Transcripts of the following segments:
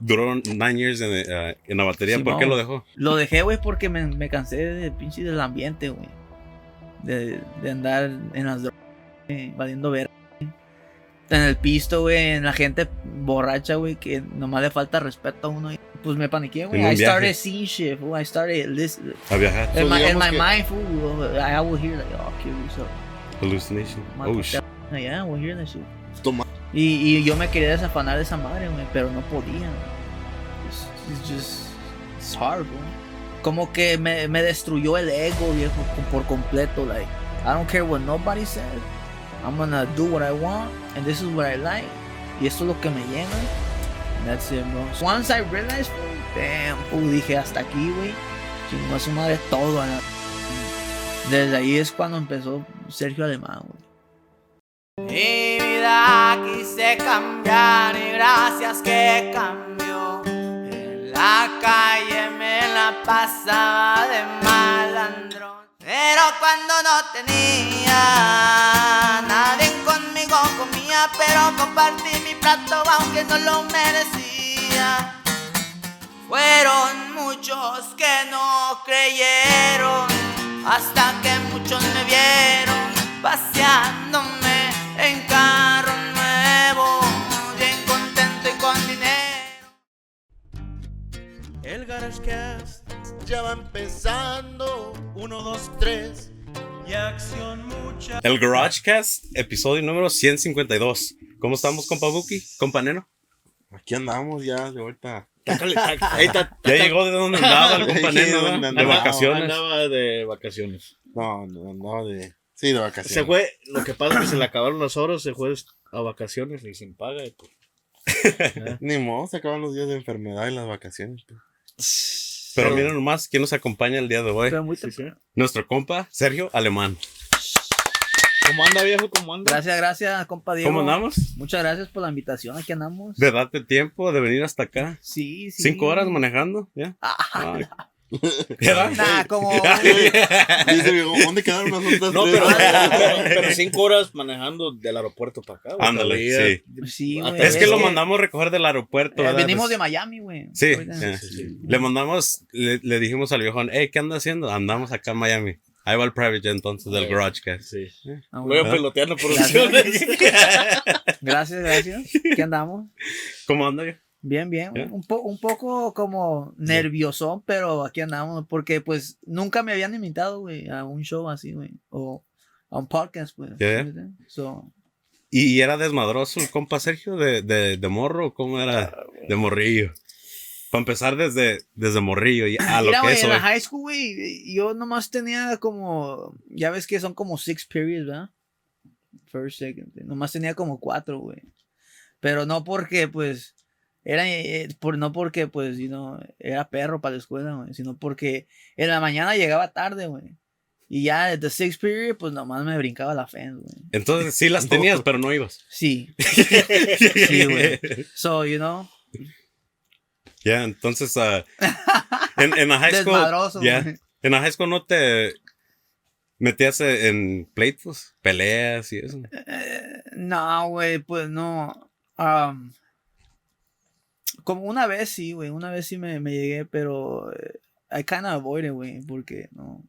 duró nine years en, eh, en la batería. ¿Por qué lo dejó? Lo dejé, güey, porque me, me cansé de pinche del ambiente, güey. De, de andar en las drogas, valiendo ver. En el pisto, güey, en la gente borracha, güey, que nomás le falta respeto a uno. y, Pues me paniqué, güey. I started seeing shit, fool. I started listening. A viajar. In So, my, in digamos my que- mind, fool, I will hear like, oh, qué gusto. Hallucination. Oh, shit. Yeah, we'll hear that shit. Toma. Y, y yo me quería desafanar de esa madre, güey, pero no podía. güey. It's, just, it's hard, güey. Como que me, me destruyó el ego, viejo, por completo. Like, I don't care what nobody says. I'm gonna do what I want, and this is what I like. Y esto es lo que me llena. And that's it, bro. So once I realized, damn, fool, dije hasta aquí, güey. Chingó a su madre todo. a la- Desde ahí es cuando empezó Sergio Alemán, güey. Mi vida quise cambiar y gracias que cambió. La calle me la pasaba de malandrón. Pero cuando no tenía, nadie conmigo comía, pero compartí mi plato aunque no lo merecía. Fueron muchos que no creyeron, hasta que muchos me vieron paseándome en carro El GarageCast Ya va empezando. Uno, dos, tres. y acción mucha. El GarageCast, episodio número 152. ¿Cómo estamos, compa Buki? Compa Neno. Aquí andamos ya de vuelta. Ahí está. Ya llegó de donde andaba el compa Neno, ¿dónde ¿verdad? de vacaciones. Andaba de vacaciones. No, no, no, de. Sí, de vacaciones. Se fue, lo que pasa es que se le acabaron las horas, se fue a vacaciones y sin paga. y pues, Ni modo, se acaban los días de enfermedad y las vacaciones. pues. Pero miren nomás quién nos acompaña el día de hoy. Muy sí, sí. Nuestro compa Sergio Alemán. ¿Cómo anda, viejo? ¿Cómo anda? Gracias, gracias, compa Diego. ¿Cómo andamos? Muchas gracias por la invitación. Aquí andamos. De darte tiempo de venir hasta acá. Sí, sí. Cinco horas manejando, ¿ya? Ah, ¿Ya? nah, como. Dice, viejo, ¿dónde quedaron las otras No, pero, pero, pero cinco horas manejando del aeropuerto para acá. güey, Ándale, sí. Sí, güey. Es que lo mandamos a recoger del aeropuerto. eh, ¿verdad? venimos de Miami, güey. Sí, Ahorita. sí. Sí, sí. Le mandamos, le, le dijimos al viejón, hey, ¿qué anda haciendo? Andamos acá en Miami. Ahí va el private jet entonces del Sí. GarageCast. Sí. Ah, Voy bueno. a peloteando producciones. Gracias, gracias. Aquí andamos. ¿Cómo anda yo? Bien, bien. Un, po- un poco como nerviosón, pero aquí andamos. Porque, pues, nunca me habían invitado, güey, a un show así, güey. O a un podcast, pues. Ya. ¿sí? So, ¿Y y era desmadroso el compa Sergio de, de, de morro? ¿Cómo era? De morrillo. Para empezar desde, desde morrillo y a lo Mira, que güey, es en la high school, güey, yo nomás tenía como, ya ves que son como six periods, ¿verdad? First, second, nomás tenía como cuatro, güey. Pero no porque, pues, era, eh, por, no porque, pues, know, era perro para la escuela, güey, sino porque en la mañana llegaba tarde, güey. Y ya the sixth period, pues nomás me brincaba la fence, güey. Entonces sí las tenías, pero no ibas. Sí. Sí, güey. So, you know, Ya, entonces ah, en, en la high school. desmadroso, güey. En la high school no te metías en pleitos, peleas y eso. Eh, no, güey, pues no. Am, como una vez sí, güey, una vez sí me, me llegué, pero eh, I kind of avoid it, güey, porque no,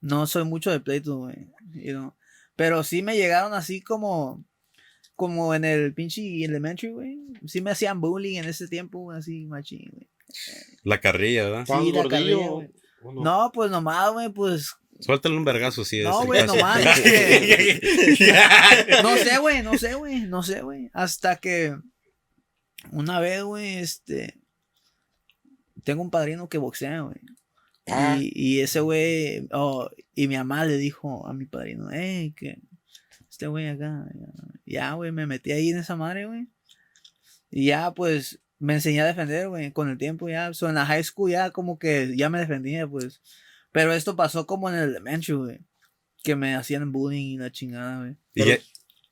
no soy mucho de pleito, güey, you know. Pero sí me llegaron así como, como en el pinche elementary, güey. Sí me hacían bullying en ese tiempo, güey, así machín, güey. La carrilla, ¿verdad? ¿Estabas Sí, la carrilla, güey. no? No, pues nomás, güey, pues Suéltale un vergazo, sí. No, güey, nomás, No sé, güey, no sé, güey, no sé, güey. Hasta que una vez, güey, este. Tengo un padrino que boxea, güey. Ah. Y, y ese güey, oh, y mi mamá le dijo a mi padrino, hey, que este güey acá, ya, güey, me metí ahí en esa madre, güey. Y ya, pues, me enseñé a defender, güey, con el tiempo ya. So, en la high school ya como que ya me defendía, pues. Pero esto pasó como en el elementary, güey. Que me hacían bullying y la chingada, güey. Y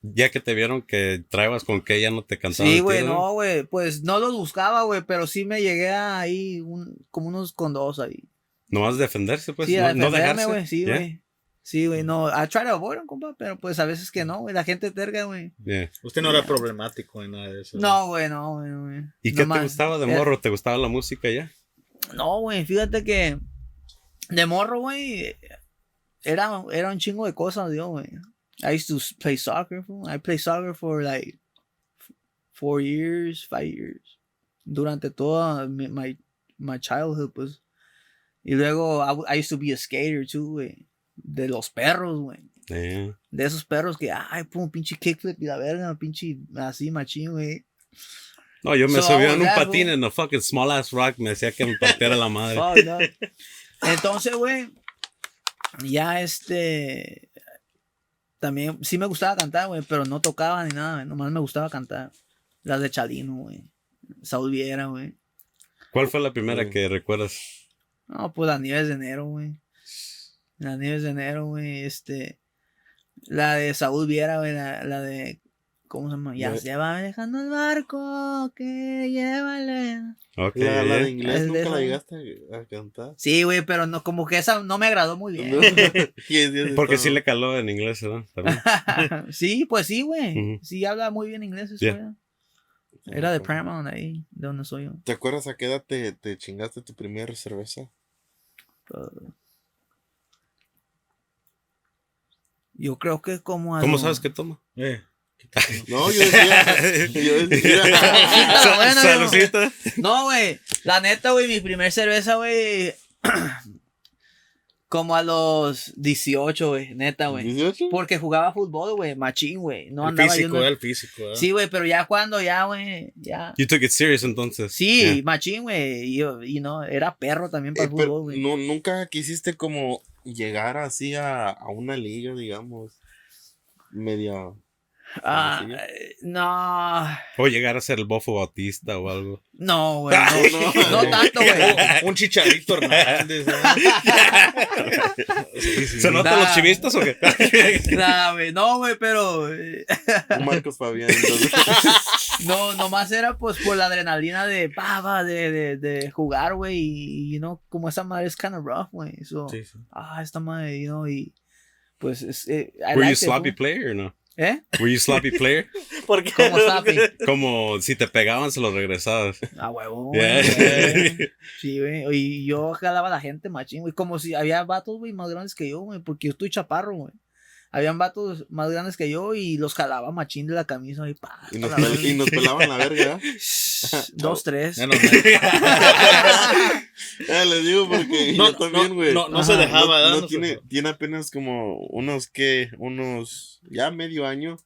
ya, que te vieron que traebas con que ya no te cansaban. Sí, güey, no, güey. Pues no los buscaba, güey, pero sí me llegué a ahí un, como unos con dos ahí. Nomás defenderse, pues. sí, no, a no defenderme, dejarse. güey, sí, güey. Sí, güey, no. I try to avoid 'em, compa, pero pues a veces que no, güey. La gente terga, güey. Yeah. Usted no era problemático en nada de eso. No, güey, no, güey. no, güey. ¿Y qué Nomás- te gustaba de eh, morro? ¿Te gustaba la música ya? No, güey, fíjate que de morro, güey, era, era un chingo de cosas, yo, güey. I used to play soccer. I played soccer for like four years, five years. Durante toda mi- my, my childhood, pues. Y luego I, used to be a skater too, güey. De los perros, güey. Yeah. De esos perros que, ay, pum, pinche kickflip y la verga, pinche así machín, güey. No, yo me So, subía en un that, patín en a fucking small ass rock. Me decía que me partiera la madre. Fuck, no. Entonces, güey, ya este. También, sí me gustaba cantar, güey, pero no tocaba ni nada, güey, nomás me gustaba cantar. Las de Chalino, güey. Saúl Viera, güey. ¿Cuál fue la primera Sí. que recuerdas? No, pues las nieves de enero, güey. Las nieves de enero, güey, este. La de Saúl Viera, güey, la, la de. ¿Cómo se llama? Ya se va dejando el barco, que llévale. Ok. La, la de yeah. inglés Es de nunca esa, la ¿no? llegaste a, a cantar. Sí, güey, pero no, como que esa no me agradó muy bien. No. Porque sí le caló en inglés, ¿verdad? También. sí, pues sí, güey. Sí, habla muy bien inglés. ese Yeah. Era de Paramount ahí, de donde soy yo. ¿Te acuerdas a qué edad te, te chingaste tu primera cerveza? Uh, yo creo que como a ¿Cómo sabes que toma? Eh, No, yo decía. yo decía. Bueno, Saludcita. No, güey. La neta, güey, mi primer cerveza, güey. como a los 18, güey. Neta, güey. ¿18? Porque jugaba fútbol, güey. Machín, güey. No el andaba físico, yo. no- el físico. ¿eh? Sí, güey, pero ya cuando, ya, güey. Ya. You took it serious entonces. Sí, Yeah. machín, güey. Y, no, era perro también para Eh, el pero fútbol, güey. no, nunca quisiste como llegar así a, a una liga, digamos, media. Ah, eh, no. O llegar a ser el bofo bautista o algo. No, güey. No, no tanto, güey. Un chicharito Hernández. Sí, sí. ¿Se notan Nah. los chivistas o qué? Nah, güey. No, güey, pero. eh, Un Marcos Fabián. entonces. No, nomás era pues por la adrenalina de, pa, de, de, de jugar, güey. Y, you know, como esa madre es kind of rough, güey. So, Sí, sí. ah, esta madre, you know, y. Pues, es, eh, I Were you sloppy player o no? ¿Eh? Were you sloppy player? ¿Por qué? Como Slappy. Como si te pegaban, se los regresabas. A huevo, Yeah. güey. Sí, güey. Y yo jalaba a la gente machín, güey. Como si había vatos, güey, más grandes que yo, güey. Porque yo estoy chaparro, güey. Habían vatos más grandes que yo y los jalaba machín de la camisa y pa. Y nos, pel- y nos pelaban la verga. Dos, tres. Ya no, Eh, les digo porque no, yo también, güey. no, se dejaba, No- tiene, apenas como unos que, unos, ya medio año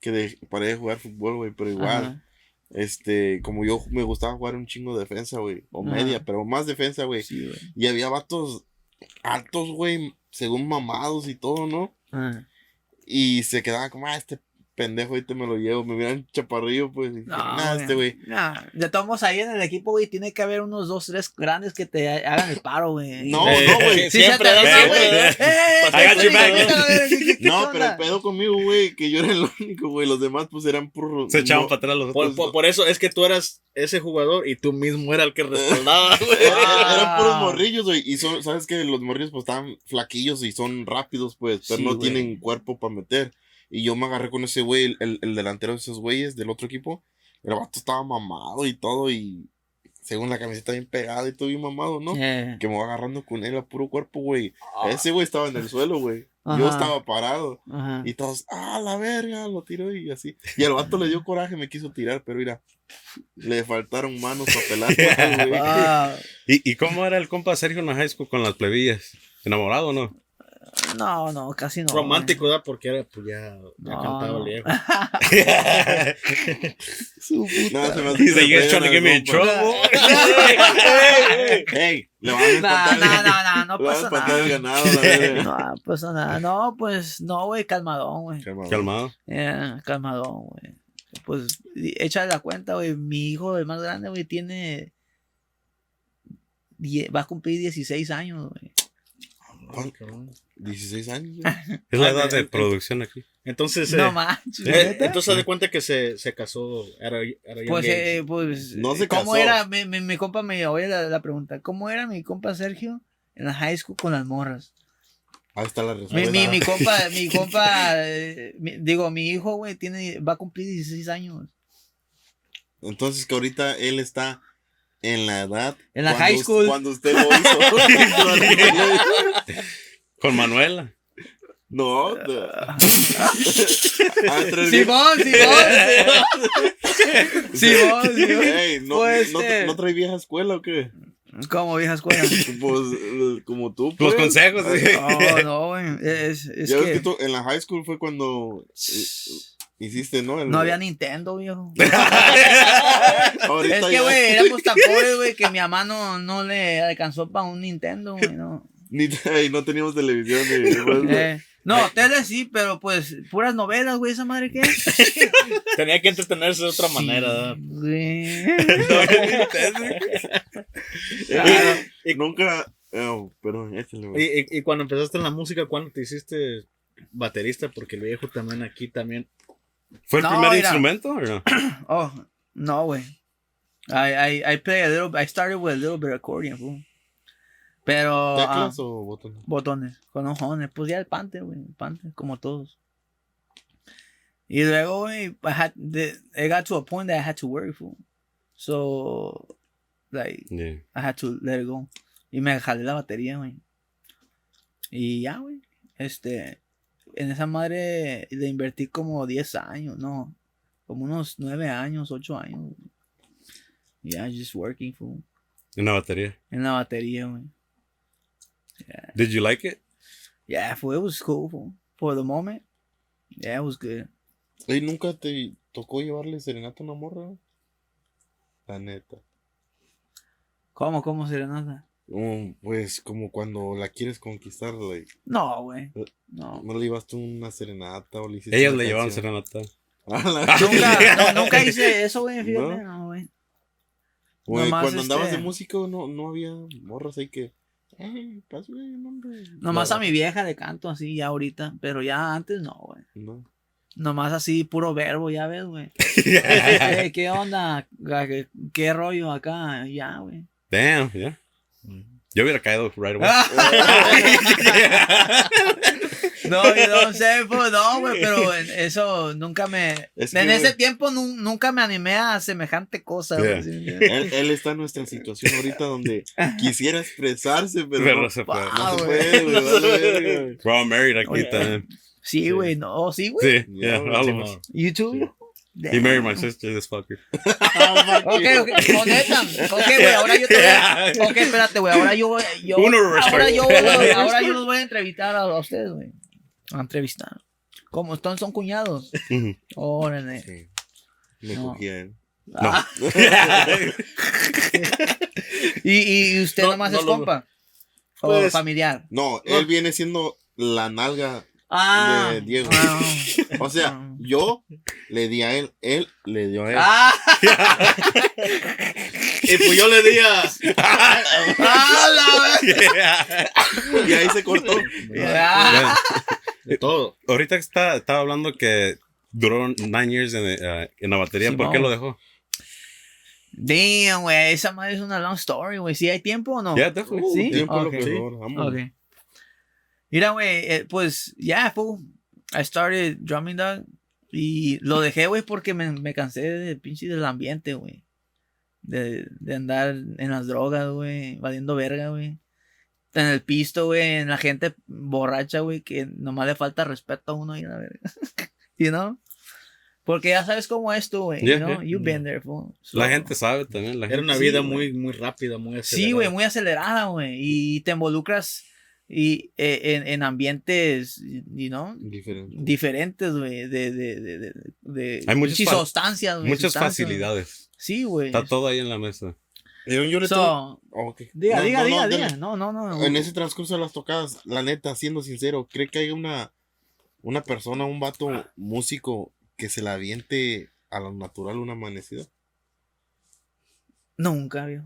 que de, paré de jugar fútbol, güey, pero igual, Ajá. este, como yo me gustaba jugar un chingo de defensa, güey, o Ajá. media, pero más defensa, güey, Sí, güey. y había vatos altos, güey, según mamados y todo, ¿no? Ajá. Y se quedaba como, ah, este pendejo ahorita me lo llevo, me miran chaparrillo, pues, No, nah, este güey. Nah, de todos ahí en el equipo, güey, tiene que haber unos dos, tres grandes que te ha- hagan el paro, güey. No, Eh, no, güey. Sí, siempre, güey. ¡Eh! I got your back. ¿qué- qué- qué No, pero el pedo conmigo, güey, que yo era el único, güey, los demás, pues, eran puros. Se echaban no- para atrás los Por, otros. por- por eso es que tú eras ese jugador y tú mismo era el que respaldaba, güey. Ah. Eran puros morrillos, güey. Y son, sabes que los morrillos pues estaban flaquillos y son rápidos, pues, pero Sí, no tienen cuerpo para meter. Y yo me agarré con ese güey, el, el- el delantero de esos güeyes del otro equipo. El vato estaba mamado y todo, y según la camiseta bien pegada y todo bien mamado, ¿no? Eh, Que me va agarrando con él a puro cuerpo, güey. Ese güey estaba en el suelo, güey. Yo Ajá. estaba parado. ajá. Y todos, ah, la verga, lo tiró y así. Y al vato le dio coraje, me quiso tirar, pero mira, le faltaron manos para pelar, güey. Ah, ¿Y, ¿Y cómo era el compa Sergio en la high school con las plebillas? ¿Enamorado o no? No, no, casi no. Romántico, ¿verdad? Porque era, pues ya, ya No, cantaba no. viejo. No, se me hace He's que like, you guys le trying to get me in trouble? Hey, le van a No, espantar. no, no, no, no le pasa el nada. ganado. No pasa nada. No, pues, no, güey, calmadón, güey. Calmado. Yeah, calmadón, güey. Pues, échale la cuenta, güey. Mi hijo, el más grande, güey, tiene. die- Va a cumplir 16 años, güey. 16 años, güey. Es la Ah, edad de eh, producción aquí. Entonces, eh, No manches. eh, ¿neta? entonces de cuenta que se, se casó. Era, era Pues, eh, pues, No se ¿cómo casó. era? Mi, mi, mi compa me oye la, la pregunta. ¿Cómo era mi compa Sergio en la high school con las morras? Ahí está la respuesta. mi, mi compa, mi compa, eh, mi- digo, mi hijo, güey, tiene, va a cumplir 16 años. Entonces que ahorita él está en la edad. En la cuando high school. Cuando usted lo hizo. Con Manuela. no. Simón, Simón, Simón, Simón. ¿no, Puede no, ser. ¿No trae vieja escuela o qué? Como vieja escuela. Pues eh, como tú. Los pues. consejos. No, no, güey. Es, es ya ves que, en la high school fue cuando eh, hiciste, ¿no? El- no había Nintendo, viejo. Ahorita Es que, güey, éramos tan pobres, güey, que mi mamá no, no le alcanzó para un Nintendo, güey, no. Ni, y no teníamos televisión. ni- Eh, no, tele sí, pero pues puras novelas, güey, esa madre qué. Tenía que entretenerse de otra manera. ¿verdad? Güey. Eh, y nunca. Oh, perdón, échale, Y, güey. y, y cuando empezaste en la música, ¿cuándo te hiciste baterista? Porque el viejo también aquí también. ¿Fue el No, primer mira. instrumento o no? Oh, no, güey. I, I, I play a little, I started with a little bit of accordion, fool. Pero, ¿Teclas o botones? botones, con ojones, pues ya el pante, güey, el pante, como todos. Y luego, güey, I had, the, it got to a point that I had to work, fool. So, like, Yeah. I had to let it go. Y me jalé la batería, güey. Y ya, güey. Este, en esa madre le invertí como 10 años, no, como unos 9 años, 8 años. güey. Yeah, just working, fool. Una batería. En la batería, güey. Did you like it? Yeah, fool, it was cool, fool. For the moment, yeah, it was good. Ey, ¿nunca te tocó llevarle serenata a una morra? güey? La neta. ¿Cómo, cómo serenata? Um, pues como cuando la quieres conquistar, like, No, güey. Eh, No. ¿no le llevaste una serenata o le hiciste Ellas le llevaban canción? serenata. Ah, la- Nunca, no, nunca hice eso, güey, fíjate, ¿No? no, güey. Güey, Nomás, cuando andabas este- de músico no, no había morras ahí que. Hombre. Nomás No, a mi vieja le canto así ya ahorita, pero ya antes no, güey. No. Nomás así, puro verbo, ya ves, güey. Eh, ¿Qué onda? ¿Qué, qué rollo acá? Ya, güey. Damn, yeah. Yo hubiera caído right away. no, yo no sé, pues no, güey, pero en- eso nunca me. Es en que, ese tiempo nu- nunca me animé a semejante cosa, güey. Yeah. ¿sí? Él, él está en nuestra situación ahorita donde quisiera expresarse, pero, Pero no, no se puede. Ah, no se güey. puede, güey. We're all married aquí Oye. también. Sí, güey, no, oh, sí, güey. Sí, yeah, all Sí, of us. YouTube. He married my sister, this fucker. Ok, ok. Ok, güey, ahora yo te voy a... Ok, espérate, güey, ahora yo voy... Yo, Uno ahora, yo, ahora yo los voy a entrevistar a, a ustedes, güey. A entrevistar. ¿Cómo están? ¿Son cuñados? Órale. Sí. Me No. cogía él. Ah, y, y, y usted No, nomás no es lo- compa. O Pues- familiar. No, él viene siendo la nalga. Ah. de Diego. ah, O sea, yo le di a él, él le dio a él. Ah, Y pues yo le di a. ah, la- Y ahí se cortó. Ah. De todo. Ahorita está, estaba hablando que duró nine years en, eh, en la batería. ¿Por qué Simón. lo dejó? Damn, güey, esa madre es una long story, güey. ¿Sí hay tiempo o no? Yeah, definitely. Uh, ¿Sí? tiempo lo Ok. peor, vámonos. Ok. Mira, güey, eh, pues ya, fool. I started drumming dog. Y lo dejé, güey, porque me, me cansé de pinche del ambiente, güey. De, de andar en las drogas, güey. Valiendo verga, güey. En el pisto, güey. En la gente borracha, güey. Que nomás le falta respeto a uno y la verga. you know? Porque ya sabes cómo es tú, güey. Yeah, you know? yeah. You've been there, fool. La So- gente sabe también. La Era una Sí, vida muy, muy rápida, muy Sí, acelerada. güey, muy acelerada, güey. Y te involucras y, eh, en, en ambientes, you know, Diferente. diferentes, güey. De, de, de, de, de Hay muchas sustancias, güey. Muchas sustancias. facilidades. Sí, güey. Está todo ahí en la mesa. Yo, yo le So, tengo- oh, ok. diga, No, diga, no, diga, no, diga. No, no, no. En ese transcurso de las tocadas, la neta, siendo sincero, ¿cree que hay una, una persona, un vato músico que se la aviente a lo natural una amanecida? Nunca, viejo.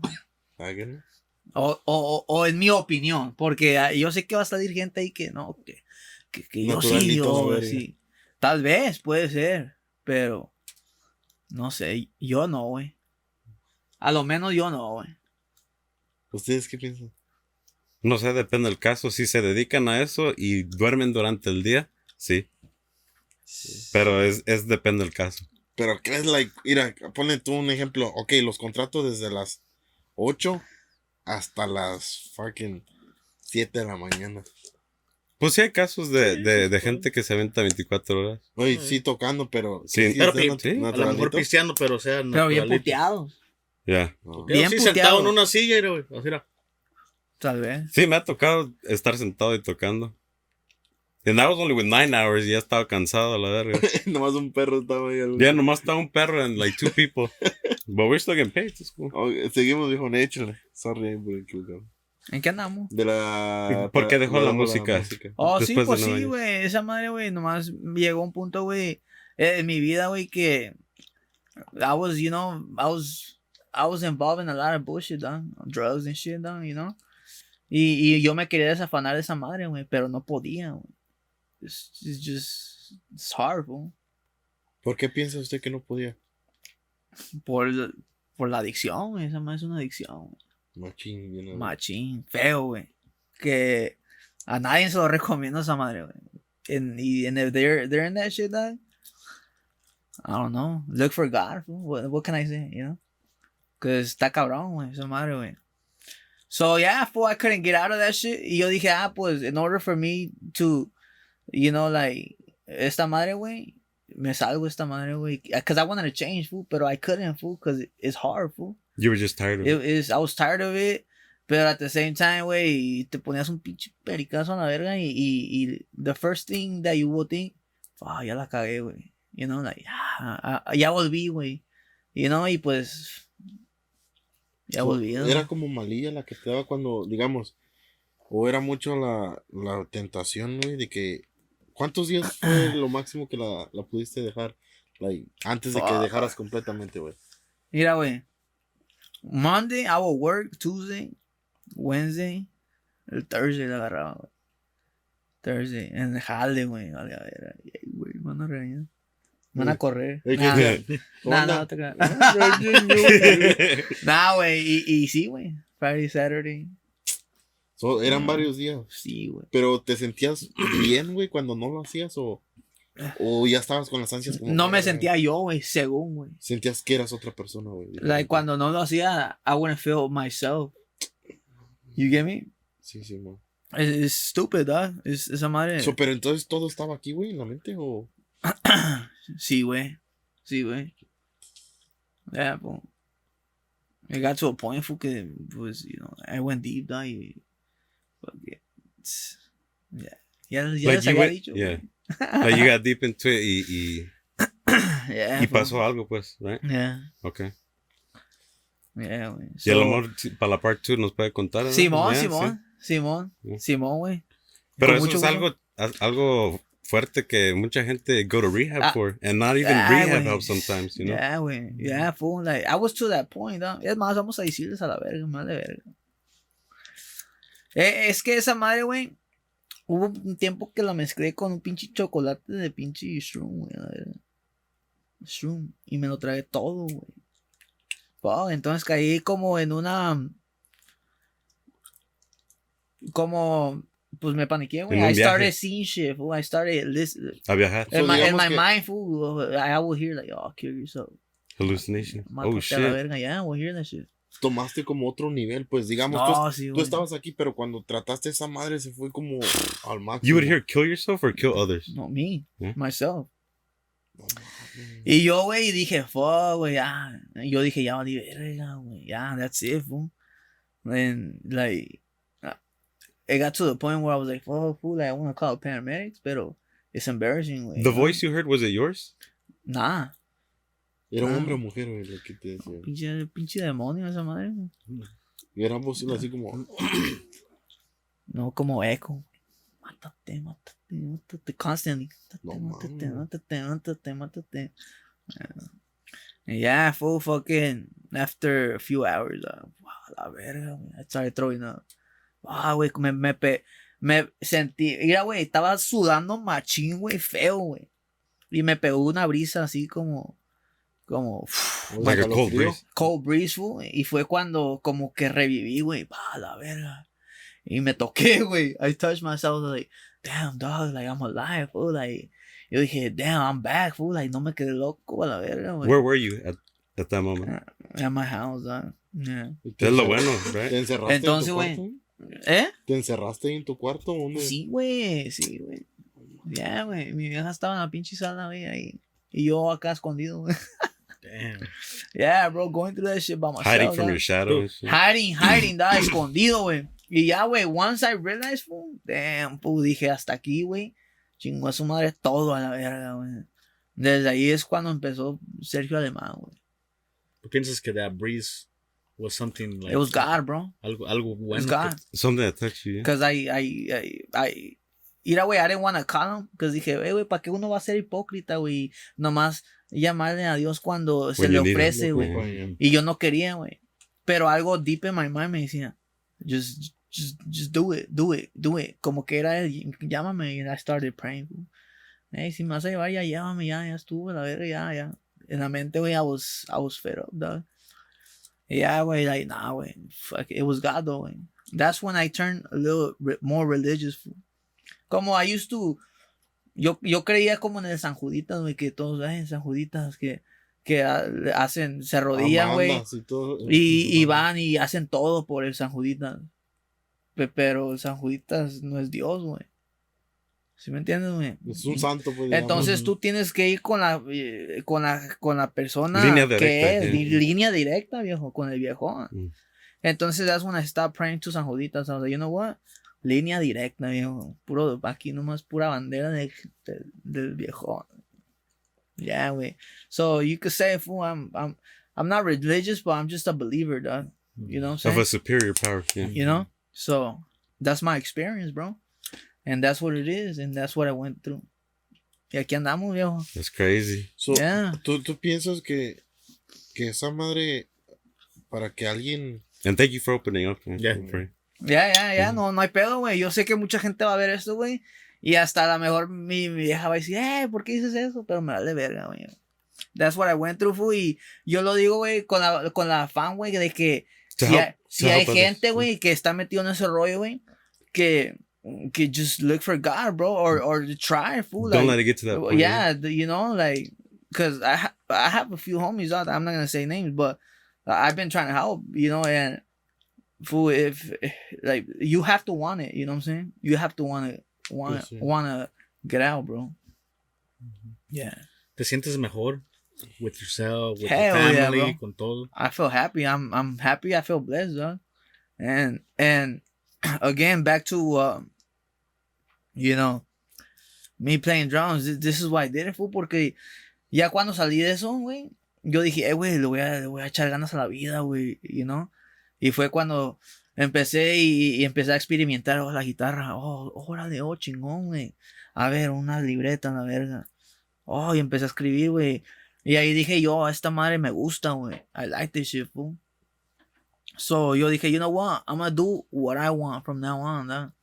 O, o, o, o en mi opinión, porque ah, yo sé que va a salir gente ahí que no, que, que, que yo sí, yo, sí. Tal vez, puede ser, pero no sé, yo no, güey. A lo menos yo no, güey. ¿Ustedes qué piensan? No sé, depende del caso. Si se dedican a eso y duermen durante el día, sí. Pero es, es depende del caso. Pero crees, like, mira, ponle tú un ejemplo. Ok, los contratos desde las 8 hasta las fucking 7 de la mañana. Pues sí hay casos de, de, de gente que se aventa 24 horas. Oye, sí tocando, pero. Sí, sí, pero sí, a lo mejor pisteando, pero o sea, Pero bien puteado. Ya. Quedó Bien sentado en una silla, güey. Así era. Tal vez. Sí, me ha tocado estar sentado y tocando. And that was only with nine hours y ya estaba cansado la verga. Nomás un perro estaba ahí. Ya nomás estaba un perro and like two people. But we're still getting paid, it's cool. Oh, seguimos, dijo Nature. Sorry por equivocarme. ¿En qué andamos? De la. ¿Por qué dejó de la música? Oh, sí, Después de pues sí, güey. Esa madre, güey, nomás llegó un punto, güey, eh, en mi vida, güey, que I was, you know, I was, I was involved in a lot of bullshit, dog. Drugs and shit, dog, you know. Y, y yo me quería desafanar de esa madre, güey, pero no podía, güey. It's, it's just, it's hard, güey. ¿Por qué piensa usted que no podía? Por, por la adicción, güey. Esa madre es una adicción, güey. Machín, bien a- Machín, feo, güey. Que a nadie se lo recomiendo esa madre, güey. And, y and if they're, they're in that shit, dog, I don't know. Look for God. What, what can I say, you know? Cause está cabrón, güey, esa madre, güey. So, yeah, fool, I couldn't get out of that shit. Y yo dije, ah, pues, in order for me to, you know, like, esta madre, güey, me salgo esta madre, güey. Cause I wanted to change, fool, pero I couldn't, fool, cause it's hard, fool. You were just tired of It it. is, I was tired of it. Pero at the same time, güey, te ponías un pinche pericazo a la verga y, y, y the first thing that you would think, ah, ya la cagué, güey. You know, like, ah, ah, ya volví, güey. You know, y pues, ya volví. ¿no? Era como malilla la que te daba cuando, digamos, o era mucho la, la tentación, güey, de que. ¿Cuántos días fue lo máximo que la, la pudiste dejar? Like, antes de que dejaras completamente, güey. Mira, güey. Monday, I will work. Tuesday, Wednesday, el Thursday la agarraba, güey. Thursday, en el jale, güey. Vale, a ver, güey, a regañar. Van a correr. Nah, ¿qué- nah, no te creas. Nah, güey, y, y sí, güey. Friday, Saturday. So, eran varios días. Sí, güey. Pero ¿te sentías bien, güey, cuando no lo hacías? O, o ya estabas con las ansias como. No me "Verga"? sentía yo, güey, según, güey. Sentías que eras otra persona, güey. Like, cuando no lo hacía, I wouldn't feel myself. You get me? Sí, sí. It's, it's stupid, dog. Es, esa madre. So, pero entonces todo estaba aquí, güey, en la mente, o. Sí, güey. Sí, güey. Yeah, pues. It got to a point, que, pues, you know, I went deep, dog, y... fuck. It's- Yeah. Ya, ya Like les había went- dicho, yeah. Like you got deep into it y, y, Yeah, y fool. pasó algo, pues, right? Yeah, Okay. yeah, güey. Y a lo So- mejor para la part 2 nos puede contar. ¿no? Simón, Yeah, sí. Simón, Simón, Yeah. Simón, güey. Pero Con eso es algo, algo fuerte que mucha gente go to rehab Ah, for. And not even Ah, rehab helps sometimes, you know? Yeah, güey. Yeah, fool. Like, I was to that point, ¿no? Es más, vamos a decirles a la verga, de verga. Eh, es que esa madre, güey. Hubo un tiempo que la mezclé con un pinche chocolate de pinche shroom, güey. la verga. Shroom. Y me lo tragué todo, güey. Fuck, entonces caí como en una. Como. Pues me paniqué, güey. I started viaje. seeing shit, fool. I started listening. A viajar. So, In my, in my que- mind, fool, I will hear like, oh, kill yourself. Hallucination. Mátate Oh, a shit. la verga, yeah, we'll hear that shit. Tomaste como otro nivel, pues, digamos, tú, No, sí, tú estabas aquí, pero cuando trataste esa madre se fue como al máximo. You would hear kill yourself or kill others? No, me, Yeah. myself. No. Y yo, güey, dije, fuck, güey, ya. Y Yo dije, ya verga, güey, ya, that's it, fool. And, like, it got to the point where I was like, fuck, fool, like, I want to call paramedics, pero it's embarrassing, güey. The ¿no? voice you heard, was it yours? Nah, ¿Era Ah. hombre o mujer, güey, lo que te decía? pinche, pinche demonio esa madre, güey. Y era voz así como. No como eco. Mátate, mátate, mátate, constantly. No Mátate, mames. mátate, mátate, mátate, mátate. And yeah, full fucking, after a few hours, uh, wow, la verga, güey, I started throwing up. Wow, güey, me, me, pe- me sentí, mira, güey, estaba sudando machín, güey, feo, güey. Y me pegó una brisa así como, como, Like a cold breeze. cold breeze, fool, y fue cuando como que reviví, güey, va la verga. Y me toqué, güey. I touched myself, like, damn, dog, like, I'm alive, fool. Like, yo dije, damn, I'm back, fool. Like, no me quedé loco a la verga, güey. Where were you at, at that moment? At my house, dog. Yeah. ¿Te Es lo bueno, ¿Te right? Entonces, güey. ¿Eh? ¿Te encerraste en tu cuarto? ¿Dónde? Sí, güey, sí, güey. Ya, güey. Mi vieja estaba en la pinche sala, güey, ahí. Y yo acá escondido, güey. Damn. Yeah, bro, going through that shit by myself. Hiding from dog. your shadow. and shit. Hiding, hiding, da, escondido, güey. Y ya, güey, once I realized, fool, damn, pues dije, hasta aquí, güey. Chingó a su madre todo a la verga, güey. Desde ahí es cuando empezó Sergio Alemán, güey. ¿Tú piensas que that breeze was something like It was God, bro. algo algo It bueno? was God. Something that touched you. yeah? Because I, I, I, I, Mira, güey, I didn't want to call him. Because dije, eh, güey, ¿para qué uno va a ser hipócrita, güey? Nomás llamarle a Dios cuando se When le you need it. ofrece, güey. Y yo no quería, güey. Pero algo deep in my mind me decía, just, just, just do it, do it, do it. Como que era, el, llámame. And I started praying. güey. Hey, si me vas a llevar, ya llámame, ya, ya estuve, la verga, ya, ya. En la mente, güey, I was, I was fed up, dog. Yeah, güey, like, nah, güey. Fuck, it was God, though, güey. That's when I turned a little re- more religious. fool. Como I used to, yo, yo creía como en el San Juditas, güey, que todos, ay, San Juditas, que, que ah, hacen, se arrodillan, güey. Y. Y, y van y hacen todo por el San Juditas. Pe- Pero el San Juditas no es Dios, güey. ¿Sí me entiendes, güey? Es un santo, pues. digamos. Entonces tú tienes que ir con la, eh, con la, con la persona Línea que directa, es, sí. li- línea directa, viejo, con el viejo. Mm. Entonces when I stopped praying to San Juditas. Was like, you know what? Línea directa, viejo. Puro, aquí nomás pura bandera de, de- del viejo. Yeah, güey. So you could say, fool, I'm, I'm, I'm not religious, but I'm just a believer, dog. You know what I'm Of saying? a superior power. Yeah. you know so that's my experience bro and that's what it is and that's what i went through y aquí andamos viejo That's crazy. So, yeah ¿tú, tú piensas que, que esa madre, para que alguien. And thank you for opening up. man. Yeah. Pray. ya ya ya no no hay pedo güey yo sé que mucha gente va a ver esto güey y hasta a lo mejor mi, mi vieja va a decir eh ¿por qué dices eso? pero me vale verga güey that's what I went through fool, y yo lo digo güey con la con la fan güey de que To si help- hay, si hay gente, güey, que está metido en ese rollo, güey, que, que just look for God, bro, or, or try, fool. Don't like, let it get to that point. yeah, the- you know, like, cause I ha- I have a few homies out there. I'm not gonna say names, but I've been trying to help, you know, and fool, if like you have to want it, you know what I'm saying? You have to want to want Pues sí. to want to get out, bro. Yeah, ¿Te sientes mejor with yourself, with Hell your yeah, family, bro. con todo? I feel happy. I'm I'm happy. I feel blessed, dog. And and again, back to um, you know, me playing drums. This, is why I did it, porque ya cuando salí de eso, güey, yo dije, eh, güey, le voy a le voy a echar ganas a la vida, güey, you know. Y fue cuando empecé y, y empecé a experimentar oh, la guitarra. Oh, órale, oh, chingón, güey. A ver, una libreta, la verga. Oh, y empecé a escribir, güey. Y ahí dije yo, esta madre me gusta, güey. I like this shit, fool. So yo dije, you know what? I'm gonna do what I want from now on, ¿da?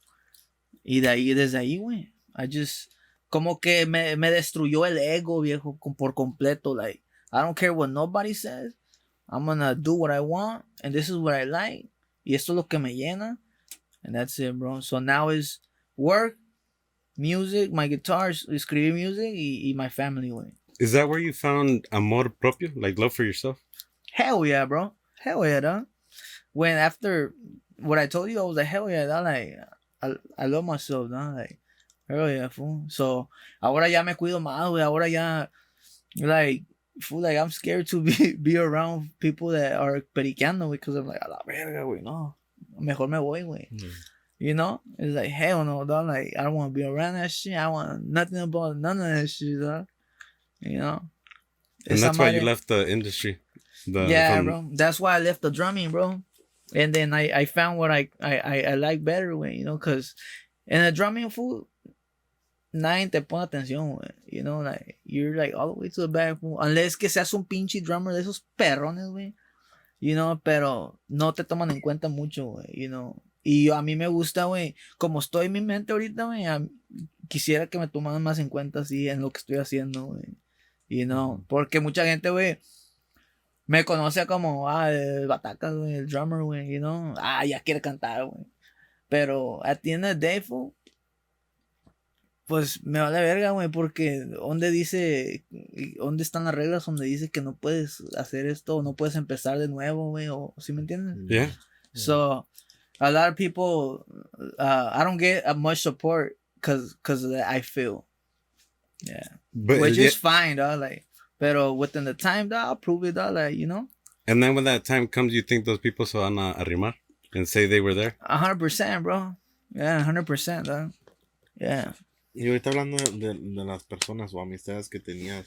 Y de ahí, desde ahí, güey. I just, como que me, me destruyó el ego, viejo, por completo. Like, I don't care what nobody says. I'm gonna do what I want, and this is what I like. Y esto es lo que me llena. And that's it, bro. So now is work, music, my guitar, escribir music y, y my family, güey. Is that where you found amor propio? Like love for yourself? Hell yeah, bro. Hell yeah, dog. When after what I told you, I was like, hell yeah, dog. Like, I, I love myself, dog. Like, hell yeah, fool. So, ahora ya me cuido más, güey. Ahora ya, like, fool, like, I'm scared to be, be around people that are periqueando, because I'm like, a la verga, güey, no. Mejor me voy, güey. Mm. You know? It's like, hell no, dog. Like, I don't want to be around that shit. I want nothing about none of that shit, dog. You know? And that's why you left the industry. The, yeah, from- bro. That's why I left the drumming, bro. And then I, I found what I, I, I, like better, güey, you know, because in the drumming fool, nadie te pone atención, güey. You know, like, you're like all the way to the back, fool. Unless que seas un pinche drummer de esos perrones, güey. You know, pero no te toman en cuenta mucho, güey, you know. Y yo- a mí me gusta, güey, como estoy en mi mente ahorita, güey, a- quisiera que me tomaran más en cuenta así en lo que estoy haciendo, güey. You know, porque mucha gente, güey, me conoce como, ah, el Batacas, güey, el drummer, güey, you know. Ah, ya quiere cantar, güey. Pero at the end of the day, fool, pues me vale verga, güey, porque ¿dónde dice, dónde están las reglas donde dice que no puedes hacer esto o no puedes empezar de nuevo, güey? O, ¿Sí me entiendes? Yeah. So, a lot of people, uh, I don't get much support because cause of that, I feel. Yeah. But Which yeah, is fine, dog. Like, pero within the time, dog, I'll prove it, dog. Like, you know, and then when that time comes, you think those people se van a arrimar and say they were there? a hundred percent, bro. Yeah, a hundred percent, dog. Yeah. Y ahorita hablando de, de las personas o amistades que tenías,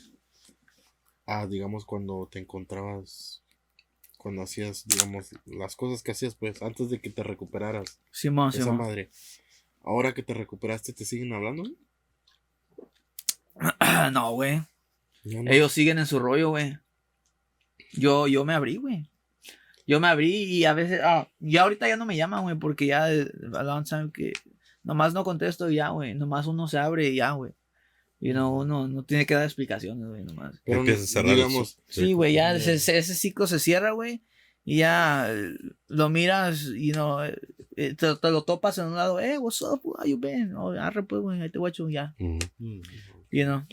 ah, digamos, cuando te encontrabas, cuando hacías, digamos, las cosas que hacías, pues, antes de que te recuperaras, Simón, esa Simón. madre. Ahora que te recuperaste, ¿te siguen hablando? no, güey. No. Ellos siguen en su rollo, güey. Yo, yo me abrí, güey. Yo me abrí y a veces, ah, ya ahorita ya no me llaman, güey, porque ya eh, a long time que nomás no contesto y ya, güey. Nomás uno se abre y ya, güey. Y no, uno no tiene que dar explicaciones, güey, nomás. Pero Empieza a cerrar digamos, Sí, güey, ya ese, ese- ciclo se cierra, güey. Y ya eh, lo miras y no te, te lo topas en un lado, eh, what's up, how you been? Oh, arre, pues, güey, ahí te guacho, ya. Mm. You know,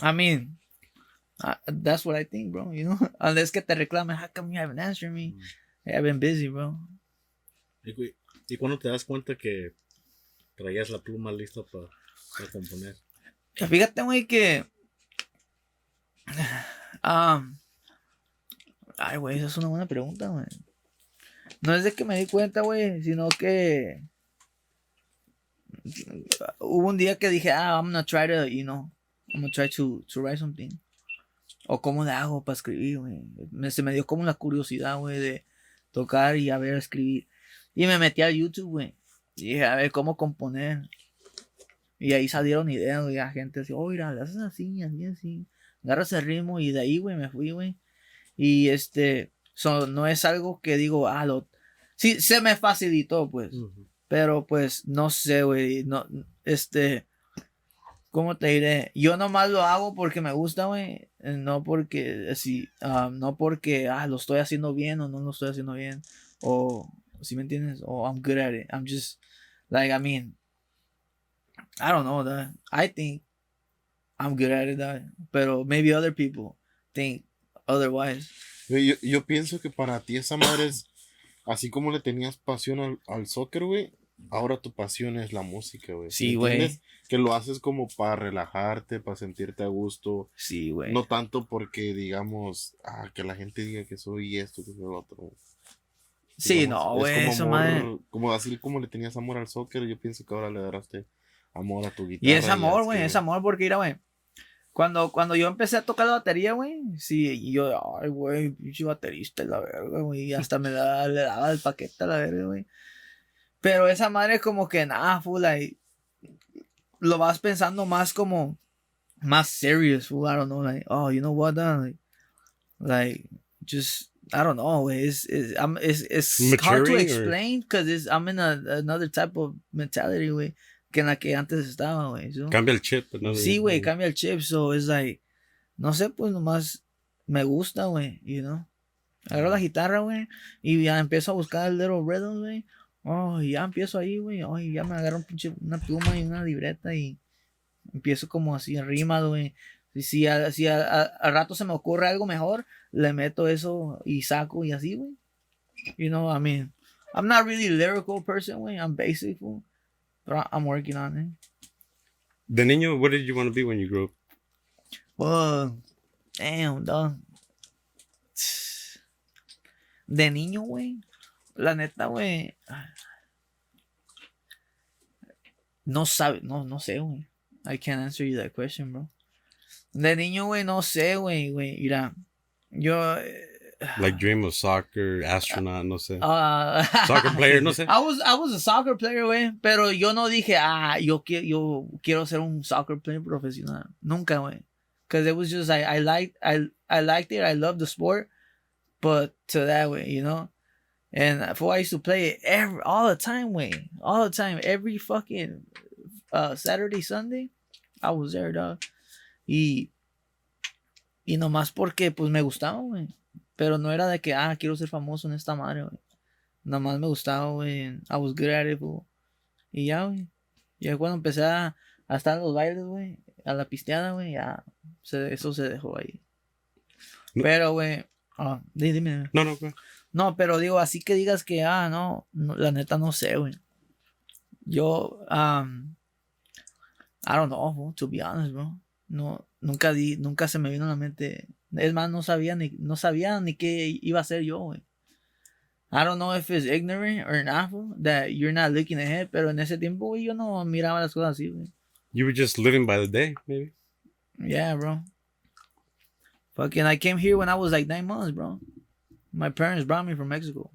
I mean, uh, that's what I think, bro. You know, unless que te reclamen, how come you haven't answered me? Hey, I've been busy, bro. ¿Y, y cuando te das cuenta que traías la pluma lista para componer? Fíjate, güey, que. Um, ay, güey, esa es una buena pregunta, güey. No es de que me di cuenta, güey, sino que. Hubo un día que dije, ah, I'm gonna try to, you know, I'm gonna try to, to write something. O cómo le hago para escribir, güey. Me, se me dio como la curiosidad, güey, de tocar y a ver escribir. Y me metí a YouTube, güey. Y dije, a ver cómo componer. Y ahí salieron ideas, güey, a gente así, oh, mira, le haces así, así, así. Agarras el ritmo y de ahí, güey, me fui, güey. Y este, so, no es algo que digo, ah, lo... Sí, se me facilitó, pues. Pero pues, no sé, güey, no, este... ¿Cómo te diré? Yo nomás lo hago porque me gusta, güey. eh, No porque, así, ah, no porque, ah, lo estoy haciendo bien o no lo estoy haciendo bien. O, ¿sí me entiendes? O I'm good at it. I'm just, like, I mean, I don't know, dog. I think I'm good at it, dog. Pero maybe other people think otherwise. Yo, yo, yo pienso que para ti esa madre es, así como le tenías pasión al, al soccer, güey, ahora tu pasión es la música, güey. Sí, ¿Me güey. Que lo haces como para relajarte, para sentirte a gusto, Sí, güey. no tanto porque digamos, ah, que la gente diga que soy esto, que soy lo otro. sí, Digamos, no, es güey. como Esa amor- madre. Como así como le tenías amor al soccer, yo pienso que ahora le darás amor a tu guitarra. Y es amor, güey, es amor porque, mira, güey. Cuando, cuando yo empecé a tocar la batería, güey, sí, y yo, ay, güey, pinche baterista, la verga, güey, y hasta me da, le daba el paquete a la verga, güey. Pero esa madre como que, nada, fool, like, lo vas pensando más como, más serious, fool, I don't know, like, oh, you know what, uh, like, like, just, I don't know, it's, it's, I'm, it's, it's hard to explain, because I'm in a, another type of mentality, güey, que en la que antes estaba, güey, ¿sí? Cambia el chip. ¿no? Sí, güey, cambia el chip, so it's like, no sé, pues nomás me gusta, güey, you know. Agarro la guitarra, güey, y ya empiezo a buscar el little rhythm, güey. Oh, y ya empiezo ahí, güey. Oh, y ya me agarro un pinche, una pluma y una libreta y empiezo como así en rima, güey. Y si, a, si a- a- rato se me ocurre algo mejor, le meto eso y saco y así, güey. You know, I mean, I'm not really a lyrical person, güey. I'm basic, but I'm working on it. De niño, what did you want to be when you grew up? Well, damn, dog. De niño, güey. La neta, güey. No sabe, no, no sé, güey. I can't answer you that question, bro. De niño, güey, no sé, güey, güey. Mira, yo. eh, Like dream of soccer, astronaut, no sé. ah, Soccer player, no sé. I was, I was a soccer player, güey. Pero yo no dije, ah, yo, qui- yo quiero ser un soccer player profesional. Nunca, güey. Because it was just, I, I liked, I, I liked it. I loved the sport. But to that way, you know? And for I used to play it every, all the time, way. All the time. Every fucking uh, Saturday, Sunday. I was there, dog. Y, y nomás porque, pues, me gustaba, güey. Pero no era de que, ah, quiero ser famoso en esta madre, güey. Nomás me gustaba, güey. I was good at it, fool. Y ya, güey. Ya cuando empecé a, a estar en los bailes, güey, a la pisteada, güey, ya se- eso se dejó ahí. No. Pero, güey, di- dime. No, no, güey. No, pero digo, así que digas que, ah, no, no, la neta no sé, güey. Yo, um, I don't know, fool, to be honest, bro. No, nunca di, nunca se me vino a la mente. Es más, no sabía ni, no sabía ni qué iba a hacer yo, güey. I don't know if it's ignorant or not, fool, that you're not looking ahead, pero en ese tiempo, güey, yo no miraba las cosas así, güey. You were just living by the day, maybe. Yeah, bro. Fucking, I came here when I was like nine months, bro. My parents brought me from Mexico.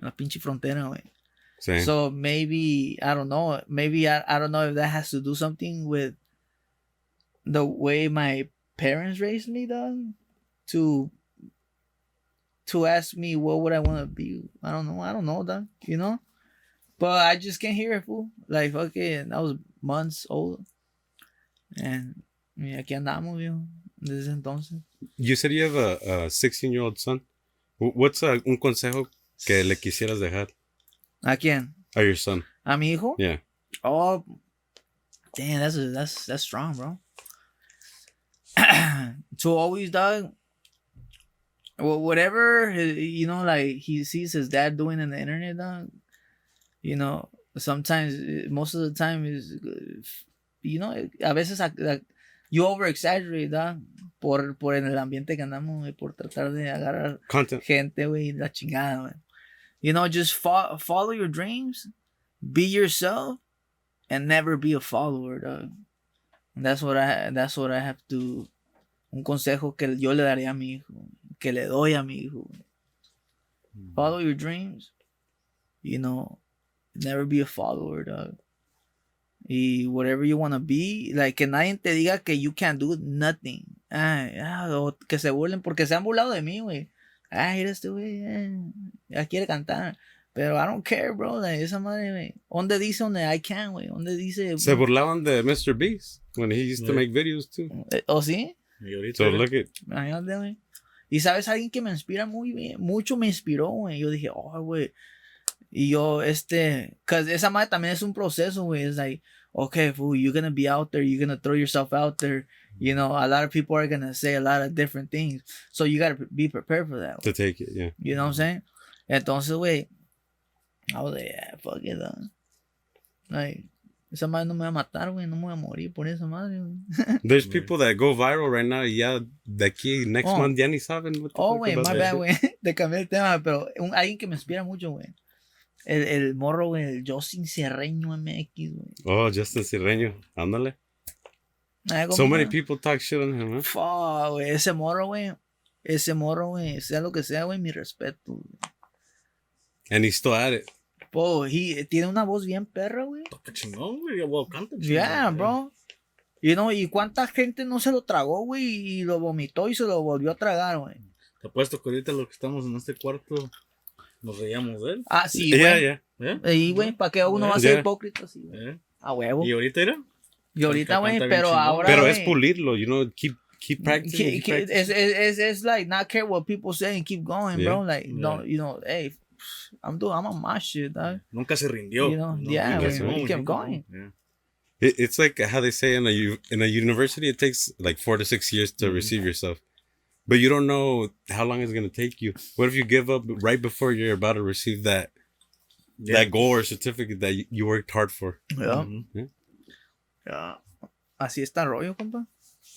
En la pinche frontera, güey. Same. So maybe I don't know. Maybe I, I don't know if that has to do something with the way my parents raised me, dog. To to ask me what would I want to be. I don't know. I don't know, dog. You know. But I just can't hear it, fool. Like fucking, I was months old, and y aquí andamos, viejo. Desde entonces. you said you have a, a 16 year old son. Wh- What's a, un consejo que le quisieras dejar ¿A quién? a your son? ¿A mi hijo? Yeah. Oh, damn, that's a, that's that's strong, bro. to always dog. Well, whatever you know, like he sees his dad doing in the internet, dog. You know, sometimes, most of the time is, you know, a veces ac- you over exaggerate, dog, por por en el ambiente que andamos, güey, por tratar de agarrar Content. gente, güey, la chingada, güey. You know, just fo- follow your dreams, be yourself, and never be a follower, dog. That's what I that's what I have to un consejo que yo le daría a mi hijo, que le doy a mi hijo. Follow your dreams. You know, never be a follower, dog. Y whatever you want to be, like que nadie te diga que you can't do nothing. Ay, ah, o que se burlen porque se han burlado de mí, güey. Ah, mira este güey, eh, ya quiere cantar. Pero I don't care, bro. esa madre, güey. ¿Dónde dice donde I can, güey? ¿Dónde dice? Se burlaban de Mr. Beast when he used to Yeah. make videos too. Eh, ¿O sí? Y ahorita. So look at Imagínate, güey. Y sabes, alguien que me inspira muy bien, mucho me inspiró, güey. Yo dije, oh, güey. Y yo, este, cause esa madre también es un proceso, güey. Es like, okay, fool, you're gonna be out there, you're gonna throw yourself out there. You know, a lot of people are gonna say a lot of different things. So you gotta be prepared for that. to take it, yeah. You know what I'm saying? Entonces, güey, I was like, yeah, fuck it, dog. Like, esa madre no me va a matar, güey. No me voy a morir por esa madre, güey. There's people that go viral right now. y Ya de aquí next Oh. month ya ni saben. what the Oh, güey, my bad, güey. Te cambié el tema, pero un- alguien que me inspira mucho, güey. El, el morro, güey, el Justin Cerreño MX, güey. Oh, Justin Cireño. Ándale. So many people talk shit on him, huh? Fuck, güey. Ese morro, güey. Ese morro, güey. Sea lo que sea, güey, mi respeto. güey. And he's still at it. Po, he- tiene una voz bien perra, güey. Toca chingón, güey. Wow, canta chingón. Yeah, bro. You know, y cuánta gente no se lo tragó, güey, y lo vomitó y se lo volvió a tragar, güey. Te apuesto que ahorita los que estamos en este cuarto nos reíamos de él. Ah, sí, yeah, güey. yeah. ¿eh? Y, güey, ¿para qué uno va a ser Yeah. hipócrita así, güey? ¿Eh? A huevo. Y ahorita era. Y ahorita, güey, canta bien pero chingón. ahora. Pero es güey, pulirlo, you know, keep keep practicing. que- keep que- practicing. es, es, es, es like not care what people say and keep going, bro. Like, Yeah. no, you know, hey, I'm doing, I'm on my shit, dog. Nunca se rindió. You know, No, yeah, nunca güey, se- kept going. yeah. It, it's like how they say in a u- in a university, it takes like four to six years to Mhm. receive yourself, but you don't know how long it's gonna take you. What if you give up right before you're about to receive that Yeah. that goal or certificate that you, you worked hard for? Yeah. Ujú. Yeah. Así está el rollo, compa.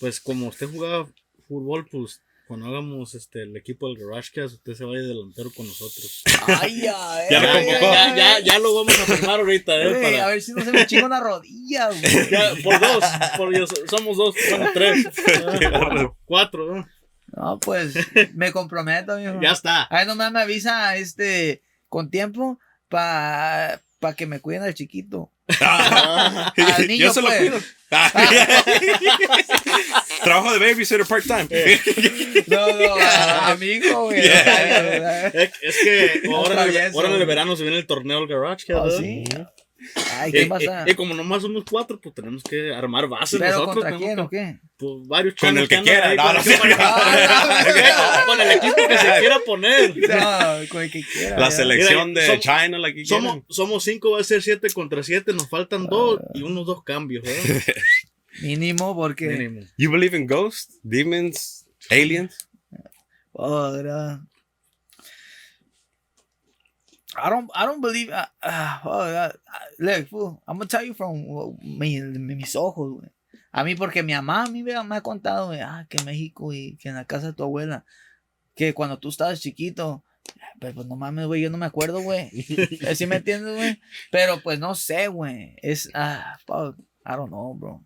Pues como usted jugaba fútbol, pues cuando hagamos este el equipo del Garage Cast, usted se vaya delantero con nosotros. Ay, ay, Ya lo ay, ay, ya, ya, ay. ya lo vamos a firmar ahorita, eh, para- A ver si no se me chinga una rodilla, güey. Ya, por dos, por yo- somos dos, bueno, tres, Ah, cuatro, ¿no? No, pues me comprometo, mijo. ya está. Ahí nomás me avisa este con tiempo para pa que me cuiden al chiquito. Al niño, Yo se lo cuido. Trabajo de babysitter part time. No, no, a, a mi hijo, güey. Yeah. Es, es que ahora, en el- travieso, ahora en el verano se viene el torneo del Garage Cast, Oh, ¿verdad? sí. Ay, Y, ¿qué y- pasa? y como nomás somos cuatro, pues tenemos que armar bases ¿Pero nosotros. contra quién que- o qué? Pues varios Con el que andan quiera. ahí, No, con, no el equipo que se quiera poner. No, con el que quiera. La ya. selección Mira, de somos- China, la que Somos, somos cinco, va a ser siete contra siete, nos faltan dos y unos dos cambios, ¿verdad? Mínimo porque. Mínimo. You believe in ghosts, demons, aliens? Oh, ¿verdad? I don't, I don't believe. Uh, uh, oh, God. Look, fool, I'm gonna tell you from mi- mis ojos, güey. A mí, porque mi mamá a mí me, me ha contado, güey, ah, que en México y que en la casa de tu abuela, que cuando tú estabas chiquito, pero pues no mames, güey, yo no me acuerdo, güey. ¿Sí me entiendes, güey? Pero pues no sé, güey. Es, ah, fuck, I don't know, bro.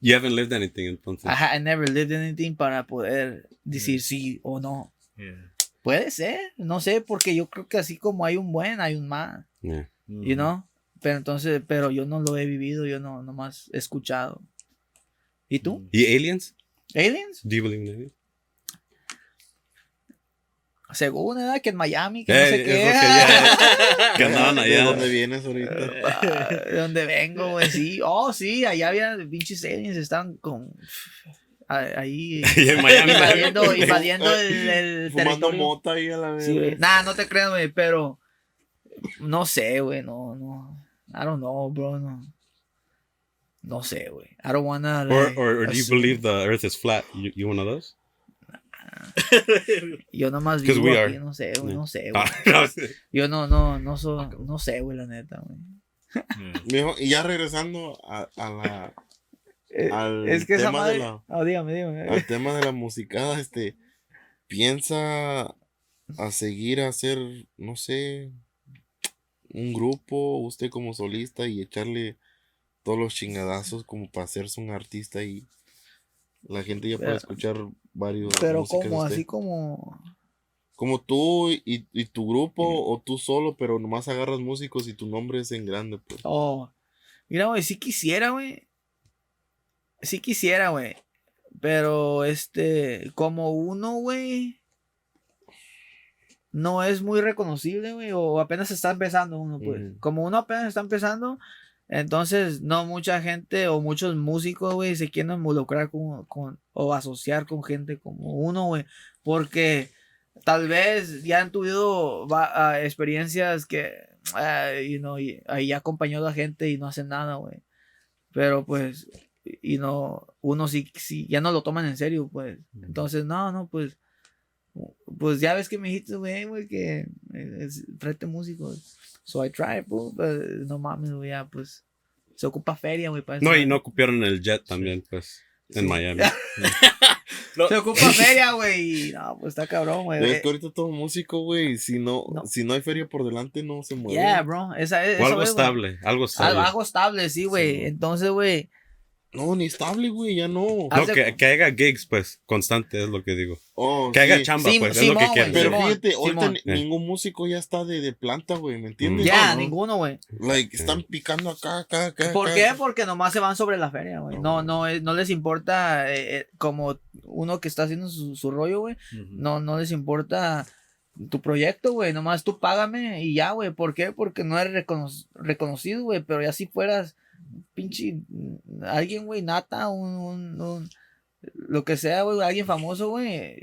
You haven't lived anything entonces. I, ha- I never lived anything para poder decir sí o no. Yeah. Puede ser, no sé, porque yo creo que así como hay un buen, hay un mal, Yeah. you know. Pero entonces, pero yo no lo he vivido, yo no, nomás he escuchado. ¿Y tú? ¿Y aliens? ¿Aliens? Do you believe in aliens? Según edad que en Miami, que no Eh, sé qué. que ya- que andaban ¿De allá. dónde vienes ahorita? Ah, De donde vengo, güey, sí. Oh, sí, allá había pinches aliens, estaban con. Ahí. Y en Miami. invadiendo, invadiendo el, el Fumando territorio. mota ahí a la vez. Sí, güey. Nah, no te creas, güey, pero no sé, güey, no, no. I don't know, bro, no. No sé, güey. I don't wanna Or, like, or, or do you believe the earth is flat? You, you one of those? Yo nomás vivo we aquí, are. no sé, güey, Yeah. no sé, güey. Ah, sí. Yo no, no, no soy, no sé, güey, la neta, güey. Viejo, y ya regresando a, a la, Eh, al es que esa tema de madre... la- Oh, dígame, dígame. al tema de la musicada, este, piensa a seguir a hacer, no sé, un grupo, usted como solista y echarle todos los chingadazos como para hacerse un artista y la gente ya puede Pero- escuchar varios Pero de como, así como... Como tú y, y tu grupo o tú solo, pero nomás agarras músicos y tu nombre es en grande, pues. Oh, mira, güey, sí quisiera, güey. Sí quisiera, güey. Pero, este, como uno, güey, no es muy reconocible, güey, o apenas está empezando uno, pues. Como uno apenas está empezando, entonces no mucha gente o muchos músicos, güey, se quieren involucrar con, con- o asociar con gente como uno, güey, porque tal vez ya han tenido va- ah, experiencias que, ah, you know, y ahí acompañó a la gente y no hacen nada, güey. Pero pues, y no, uno sí, sí, ya no lo toman en serio, pues. Entonces, no, no, pues, pues ya ves que me dijiste, güey, güey, que es, tráete músicos. So I tried, pues, pero no mames, güey, ya, pues, se ocupa feria, güey, para eso. No, y no copiaron el jet también, pues, en Miami. Se ocupa feria, güey, no, pues está cabrón, güey. Es que ahorita todo músico, güey, si no, No. si no hay feria por delante, no se mueve. Yeah, bro, esa es. O eso algo es, estable, algo Algo, estable. algo estable, sí, güey. Sí. Entonces, güey, No, ni estable, güey, ya no. No, que, que haya gigs, pues, constante es lo que digo. Oh, Que haga sí. chamba, pues, es lo que güey, Pero Simón, fíjate, ahorita Simón. ni- ningún músico ya está de, de planta, güey, ¿me entiendes? ya, No, no. ninguno, güey. Like, están picando acá, acá, acá. ¿Por acá. qué? Porque nomás se van sobre la feria, güey. No, no, no les importa eh, eh, como uno que está haciendo su, su rollo, güey. No, no les importa tu proyecto, güey. Nomás tú págame y ya, güey. ¿Por qué? Porque no eres recono- reconocido, güey. Pero ya si fueras pinche alguien, güey, nata, un, un- un- lo que sea, güey, alguien famoso, güey.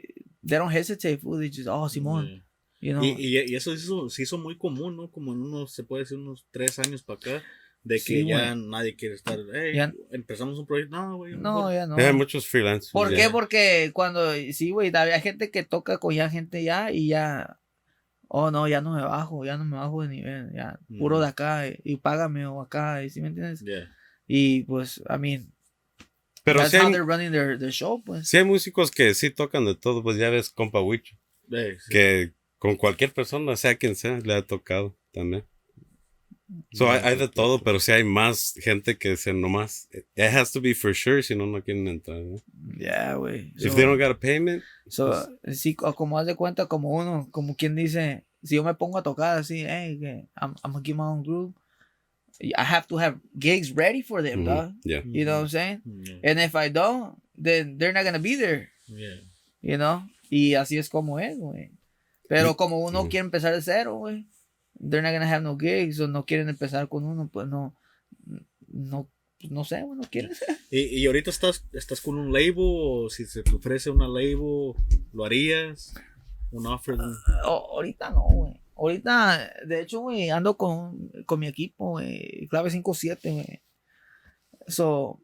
They don't hesitate, fool. They just, oh, Simón. Yeah. You know? Y, y, y eso se hizo, se hizo muy común, ¿no? Como en unos, se puede decir, unos tres años para acá, de que Sí, ya nadie quiere estar, hey, Ya- empezamos un proyecto, no, güey. no, ya no. Hay muchos freelancers. ¿Por ya. qué? Porque cuando, sí, güey, había gente que toca con ya gente ya y ya, oh no, ya no me bajo, ya no me bajo de nivel, ya, puro de acá y, y págame o acá, y ¿sí me entiendes? Yeah. Y pues, I mean, Pero that's si how hay, they're running their, their show, pues. sí hay músicos que sí tocan de todo, pues ya ves, compa Wicho, Eh, sí. que con cualquier persona, sea quien sea, le ha tocado también. So, hay, hay de todo, pero sí hay más gente que se nomás. It has to be for sure, si no, no quieren entrar. ¿no? Yeah, güey. If So- they don't got a payment, So, sí, co- como haz de cuenta, como uno, como quien dice, si yo me pongo a tocar así, hey, que I'm, I'm gonna give my own group, I have to have gigs ready for them, mhm, dog. yeah. You know what I'm saying? Yeah. And if I don't, then they're not gonna be there, Yeah. you know? Y así es como es, güey. Pero como uno Ujú. quiere empezar de cero, güey, they're not gonna have no gigs o no quieren empezar con uno, pues no, no, pues no sé, güey, no quieren. ¿Y, y ahorita estás, estás con un label o si se te ofrece una label, lo harías? Un offer. O- ahorita no, güey. Ahorita, de hecho, güey, ando con, con mi equipo, güey. Clave 5-7, güey. So,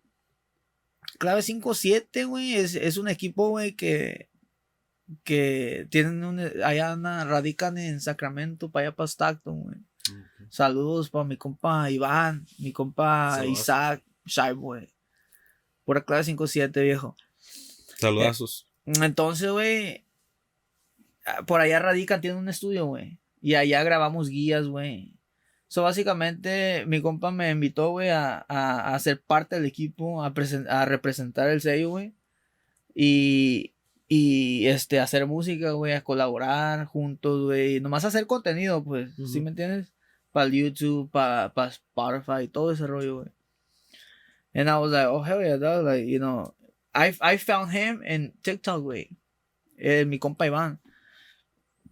Clave 5-7, güey, es, es un equipo, güey, que, que tienen un, allá anda- radican en Sacramento, para allá para Stockton, güey. Saludos para mi compa Iván, mi compa Saludos. Isaac, Shy, güey. Pura Clave 5-7, viejo. Saludazos. Entonces, güey, ah, por allá radican, tiene un estudio, güey. Y allá grabamos guías, güey. So, básicamente, mi compa me invitó, güey, a, a, a ser parte del equipo, a, a representar el sello, güey. Y, y, este, hacer música, güey, a colaborar juntos, güey. Nomás hacer contenido, pues, ¿sí Ujú. me entiendes? Para el YouTube, para Spotify, todo ese rollo, güey. And I was like, oh, hell yeah, dog. Like, you know, I, I found him in TikTok, güey. Eh, mi compa Iván.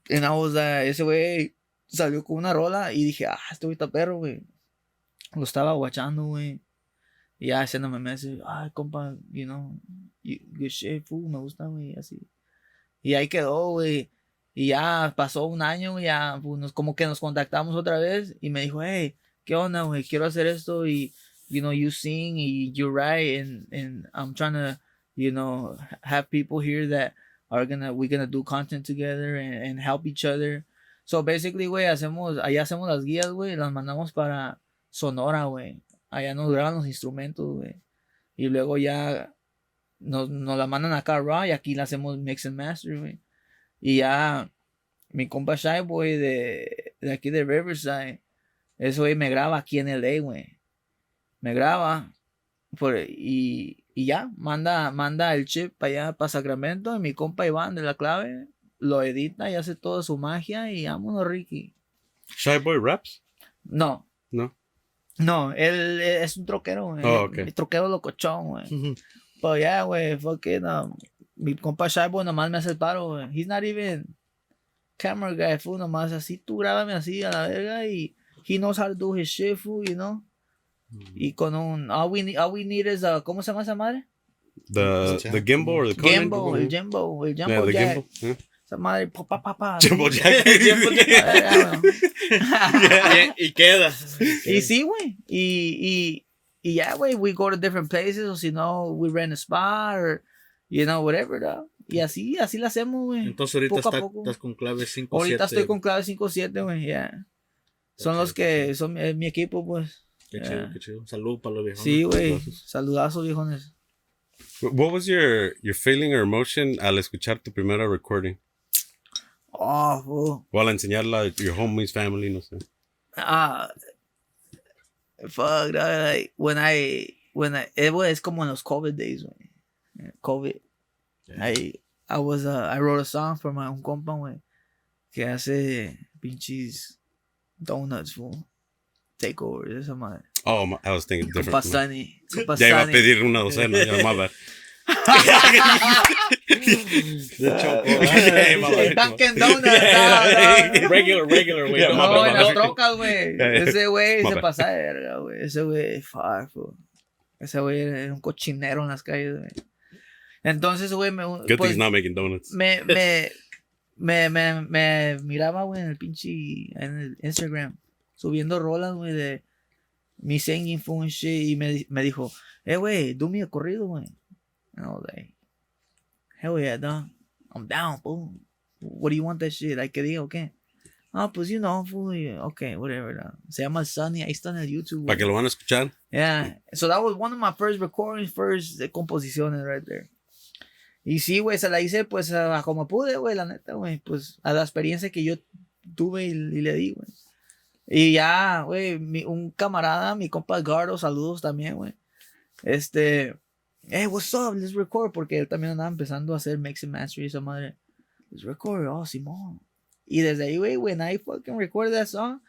And I was like, ese güey salió con una rola y dije, ah, este güey está perro, güey. Lo estaba guachando, güey. Y ya haciéndome meses, ay, compa, you know, good shit, fool, me gusta, güey, así. Y ahí quedó, güey. Y ya pasó un año, ya, pues, nos, como que nos contactamos otra vez y me dijo, hey, ¿qué onda, güey? Quiero hacer esto y, you know, you sing y you write and, and I'm trying to, you know, have people here that are gonna, we're gonna do content together and, and help each other. So basically, güey, hacemos, allá hacemos las guías, güey, las mandamos para Sonora, güey. Allá nos graban los instrumentos, güey. Y luego ya nos, nos la mandan acá a Raw y aquí la hacemos mix and master, güey. Y ya mi compa Shy Boy de, de aquí de Riverside, ese güey me graba aquí en LA, güey. Me graba por, y, y ya, manda, manda el chip para allá, para Sacramento. Y mi compa Iván de la clave lo edita y hace toda su magia y vámonos, Ricky. Shy Boy Raps? No, No. no, él es un troquero, güey. Oh, ok. El troquero locochón, güey. Pero ya, güey, fucking, um, mi compa Shy Boy nomás me hace el paro, güey. He's not even camera guy, fool, nomás así, tú grábame así a la verga y he knows how to do his shit, fool, you know. Y con un, all we, need, all we need is, a, ¿cómo se llama esa madre? The, the gimbal or the Conan? Gimbal, el Jimbo, el Yeah, Jumbo the Jack. gimbal. yeah. Esa madre, pa, pa, pa, pa. Jumbo Jack. Jumbo Jack. Ah, y queda. Y sí, güey. Y, y, y ya, güey, we go to different places, o si no, we rent a spot, or, you know, whatever, dog. Y así, así la hacemos, güey. Entonces ahorita Poco a poco. estás con clave 5 Ahorita estoy con clave 5-7, güey, ya. Son Ok, los que, son mi, mi equipo, pues. Qué Yeah. chido, qué chido. Salud para los viejos. Sí, güey. Saludazos, viejones. What was your, your feeling or emotion al escuchar tu primera recording? Oh, fool. O al enseñarla a your homies, family, no sé. Ah, fuck, dog, like, when I, when I, it was como en los COVID days, güey. COVID. I, I was, uh, I wrote a song for my un compa, güey. Que hace pinches donuts, fool. Takeovers, esa madre. Oh, I was thinking different. Sunny. Compa Ya iba a pedir una docena, ya, my bad. De choco. Yeah. Dunkin' Donuts. no, no. regular, regular, güey. Yeah, no, bad, las trocas, güey. Yeah, yeah. Ese güey se pasa de verga, güey. Ese güey, fuck, fool. Ese güey era un cochinero en las calles, güey. Entonces, güey, me, Good thing pues, he's not making donuts. me, me, me, me, me miraba, güey, en el pinche, en el Instagram, subiendo rolas, güey, de mi singing shit, y me, me dijo, eh, güey, do me a corrido, güey. And I was like, hell yeah, dog. I'm down, fool. What do you want that shit? Like, que diga o qué? Ah, pues, you know, fool, okay, whatever, dog. Se llama Sunny, ahí está en el YouTube, Para que lo van a escuchar. Yeah. So that was one of my first recordings, first eh, composiciones right there. Y sí, güey, se la hice pues a, como pude, güey, la neta, güey. Pues a la experiencia que yo tuve y, y le di, güey. Y ya, güey, un camarada, mi compa Gardo, saludos también, güey. Este, hey, what's up, let's record, porque él también andaba empezando a hacer mix and master y esa madre. Let's record, oh, Simón. Y desde ahí, güey, when I fucking recorded that song,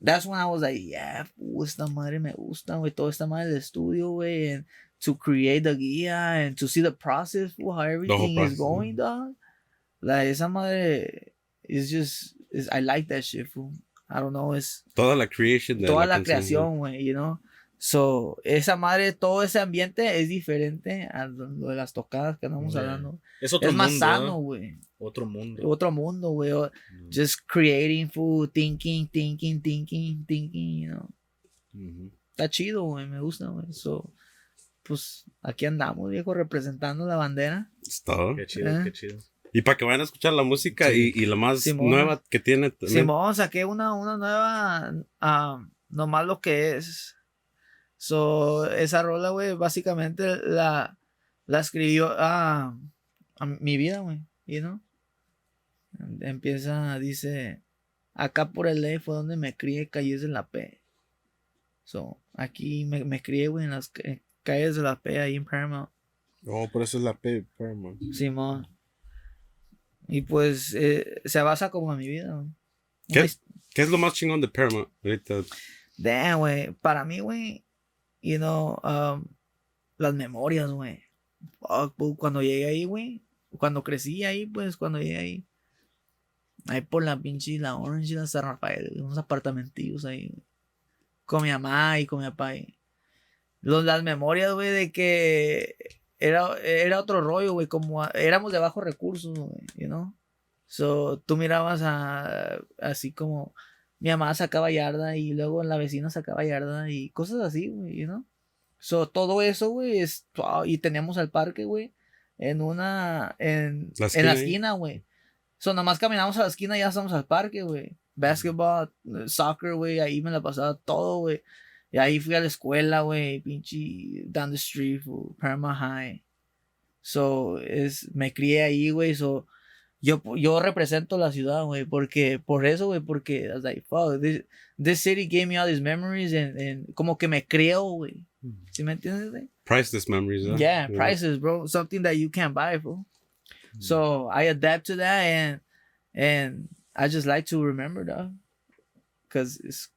that's when I was like, yeah, fool, esta madre me gusta, güey, toda esta madre del estudio, güey, and to create the guía and to see the process, fool, how everything process, is going, dog. Like, esa madre is just, is, I like that shit, fool. I don't know, es Toda la creation de toda la, canción, creación, güey, you know. So, esa madre, todo ese ambiente es diferente a lo de las tocadas que andamos Yeah. hablando. Es otro Es más mundo. sano, ¿no? güey. Otro mundo. Otro mundo, güey. Just creating food, thinking, thinking, thinking, thinking, you know. Está chido, güey, me gusta, güey. So, pues aquí andamos, viejo, representando la bandera. Es todo. Qué chido, Eh. qué chido. Y para que vayan a escuchar la música y, y la más Simón. nueva que tiene también. Simón, saqué una, una nueva, ah, nomás lo que es. So, esa rola, güey, básicamente la, la escribió a, a mi vida, güey, you know? Empieza, dice, acá por el ley fue donde me crié, calles de la P. So, aquí me, me crié, güey, en las ca- calles de la P, ahí en Paramount. Oh, por eso es la P, Paramount. Simón. Y pues eh, se basa como en mi vida, güey. ¿Qué? ¿Qué es lo más chingón de Paramount? Ahorita. Damn, güey. Para mí, güey, you know, um, las memorias, güey. Fuck, pu- Cuando llegué ahí, güey. Cuando crecí ahí, pues, cuando llegué ahí. Ahí por la pinche, la Orange y la San Rafael, unos apartamentillos ahí. Con mi mamá y con mi papá. Los, las memorias, güey, de que era, era otro rollo, güey. Como éramos de bajos recursos, güey, you know. So, tú mirabas a, así como mi mamá sacaba yarda y luego la vecina sacaba yarda y cosas así, güey, you know? So, todo eso, güey, es, wow, y teníamos al parque, güey, en una, en, La en esquina la ahí. esquina, güey. So, nada más caminamos a la esquina y ya estamos al parque, güey. Basketball, eh, soccer, güey, ahí me la pasaba todo, güey. Y ahí fui a la escuela, güey, pinche, down the street, fool, Paramount High. So, es, me crié ahí, güey, so, yo, yo represento la ciudad, güey, porque, por eso, güey, porque, I was like, fuck, this, this city gave me all these memories and, and como que me creo, güey. ¿Sí me entiendes, güey? Priceless memories. ¿no? Yeah, prices, bro. Something that you can't buy, bro. So I adapt to that and and I just like to remember that. Cause it's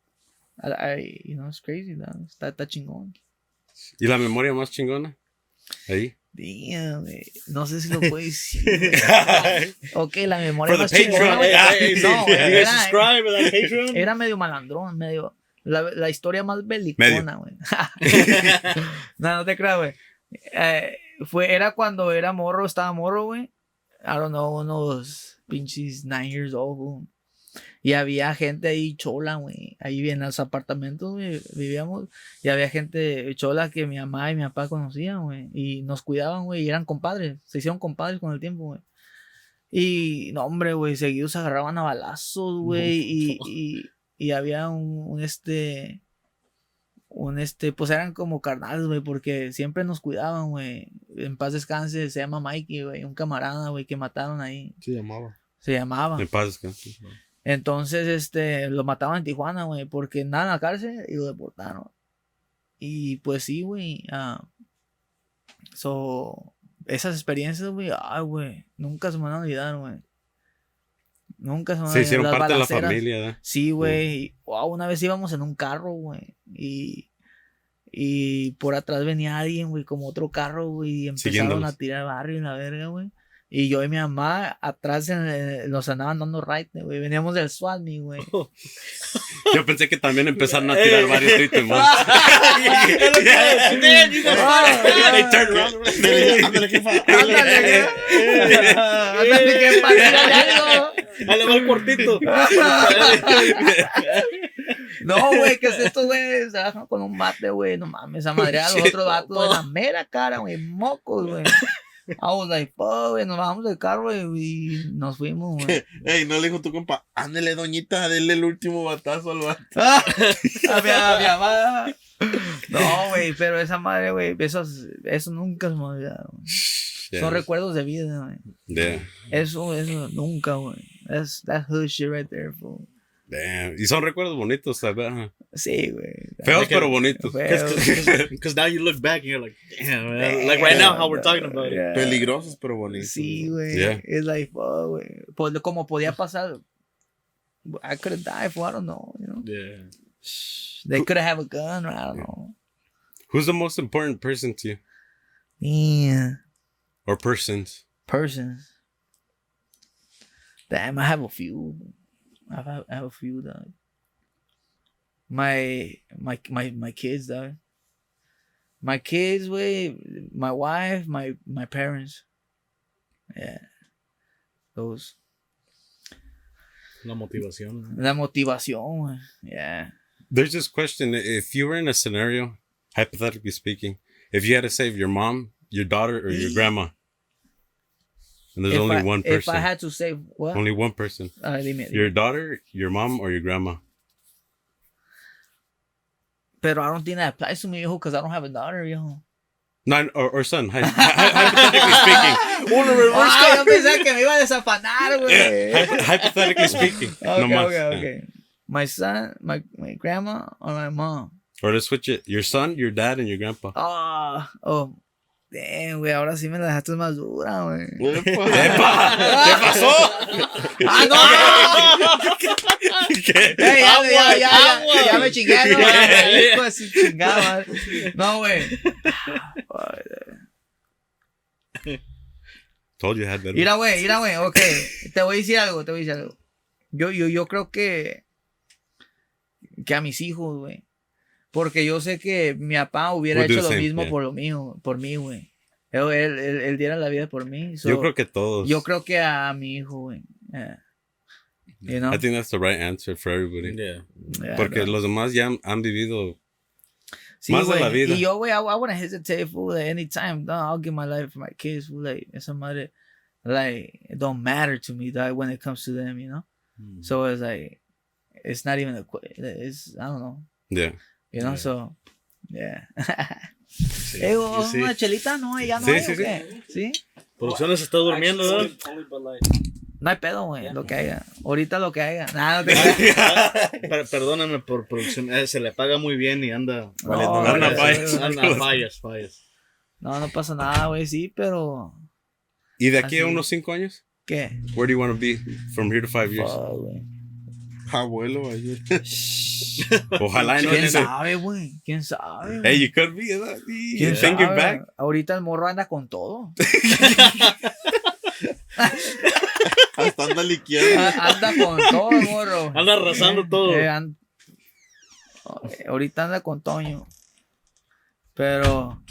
I, I you know it's crazy, dog. Está, está chingón. ¿Y la memoria más chingona? Ahí. Damn. No sé si lo puedo decir. ok, la memoria más chingona, No, era, Patreon? era medio malandrón, medio. La, la historia más belicona, güey. no, no te creas, güey. Eh, fue, era cuando era morro, estaba morro, güey. I don't know, unos pinches nine years old, güey. Y había gente ahí chola, güey. Ahí en los apartamentos, güey, vivíamos. Y había gente chola que mi mamá y mi papá conocían, güey. Y nos cuidaban, güey. Y eran compadres. Se hicieron compadres con el tiempo, güey. Y, no, hombre, güey, seguidos se agarraban a balazos, güey. Y, y, y había un, un, este. Un este, pues eran como carnales, güey, porque siempre nos cuidaban, güey. En paz descanse, se llama Mikey, güey, un camarada, güey, que mataron ahí. Se llamaba. Se llamaba. En paz descanse. Entonces, este, lo mataban en Tijuana, güey, porque nada en la cárcel y lo deportaron. Y pues sí, güey. ah, so, esas experiencias, güey, ay, güey, nunca se me van a olvidar, güey. Nunca se me van a Se olvidar. hicieron Las parte de la familia, ¿verdad? Sí, güey. y, Wow, una vez íbamos en un carro, güey. Y, y por atrás venía alguien, güey, como otro carro, güey. Y empezaron a tirar barrio y la verga, güey. Y yo y mi mamá atrás en el- nos andaban dando right, güey. Veníamos del SWAT, güey. Yo pensé que también empezaron a tirar varios tweets más. Ándale, jefa. Ándale, güey. Ándale, que va el cortito. No, güey, ¿qué es esto, güey? Se bajan con un bate, güey. No mames, a madre a los otros vatos de la mera cara, güey. Mocos, güey. I was like, güey. Nos bajamos del carro, güey. Y nos fuimos, güey. Ey, no le dijo tu compa, ándele, doñita, denle el último batazo al vato. Ah, a mi, a mi amada. No, güey, pero esa madre, güey, eso, eso nunca se me. Son recuerdos de vida, güey. Yeah. Eso, eso, nunca, güey. That's, that hood shit right there, fool. Damn. Y son recuerdos bonitos, ¿sabes? Ajá. Sí, güey. Feos Like pero it- bonitos. Because now you look back and you're like, damn, man. Like right now, how we're talking about it. Peligrosos, pero bonitos. Sí, güey. Yeah. It's like, fuck, güey. Pues, como podía pasar. I could have died for, I don't know, you know. Yeah. They could have a gun, or I don't know. Who's the most important person to you? Yeah. Or persons? Persons. Damn, I have a few. I have, I have a few, dog. my my my my kids, dog. My kids, way my wife, my my parents. Yeah. Those. La motivación. La motivación. Yeah. There's this question: If you were in a scenario, hypothetically speaking, if you had to save your mom, your daughter, or your grandma, and there's if only I, one If person, I had to say what? only one person, Ah, dime, dime. your daughter, your mom, or your grandma. Pero I don't think that applies to me, viejo, because I don't have a daughter, yo. Not or, or son. Hy- hy- hypothetically speaking, uno reverse Ay, yo card. pensé que me iba a desafanar, güey. Hy- hypothetically speaking, Okay, no más. okay, okay. My son, my my grandma, or my mom. Or let's switch it: your son, your dad, and your grandpa. Ah, oh, damn, güey, ahora sí me la dejaste más dura, güey. ¡Epa! ¿Qué pasó? ¡Ah, no! ¿Qué? Ey, ya, ya, ya, ya, Agua. ya, ya me güey. De su chingada, madre. No, güey. Told you had better. Mira, güey, mira, güey, ok. Te voy a decir algo, te voy a decir algo. Yo, yo, yo creo que. Que a mis hijos, güey. Porque yo sé que mi papá hubiera do hecho the lo same, mismo yeah. por lo mío, por mí, güey. Él, él, él- él diera la vida por mí. so, Yo creo que todos. yo creo que a mi hijo, güey. Yeah. You know? I think that's the right answer for everybody. Yeah. Yeah, Porque bro. los demás ya han, han vivido. Sí, más de güey. la vida. Y yo, güey, I, I wouldn't hesitate, fool, like, anytime, dog, I'll give my life for my kids, fool, like, esa madre, like, it don't matter to me, dog, when it comes to them, you know? Mm. So it's like, it's not even a, que- it's, I don't know, Yeah. You know, Yeah. so, yeah. Sí. Y sí. una chelita, no, ya no Sí, hay, sí, ¿o sí. qué? ¿Sí? Producción se está durmiendo, ¿verdad? No hay pedo, güey, lo que haya. Ahorita lo que haya. Nada, no te Perdóname por producción. eh, se le paga muy bien y anda. No, Anda fallas. Anda fallas, fallas. no, no pasa nada, güey, sí, pero, ¿Y de aquí a Así. unos cinco años? ¿qué? Where do you want to be from here to five years? Fuck. Abuelo, ayer. Ojalá no. ¿Quién dice, sabe, güey? ¿Quién sabe? güey? Hey, you could be. ¿verdad? ¿Quién Thinking sabe? back. Ahorita el morro anda con todo. Hasta anda liqueando. Anda con todo, morro. Anda arrasando todo. Eh, an- eh, Ahorita anda con Toño. Pero.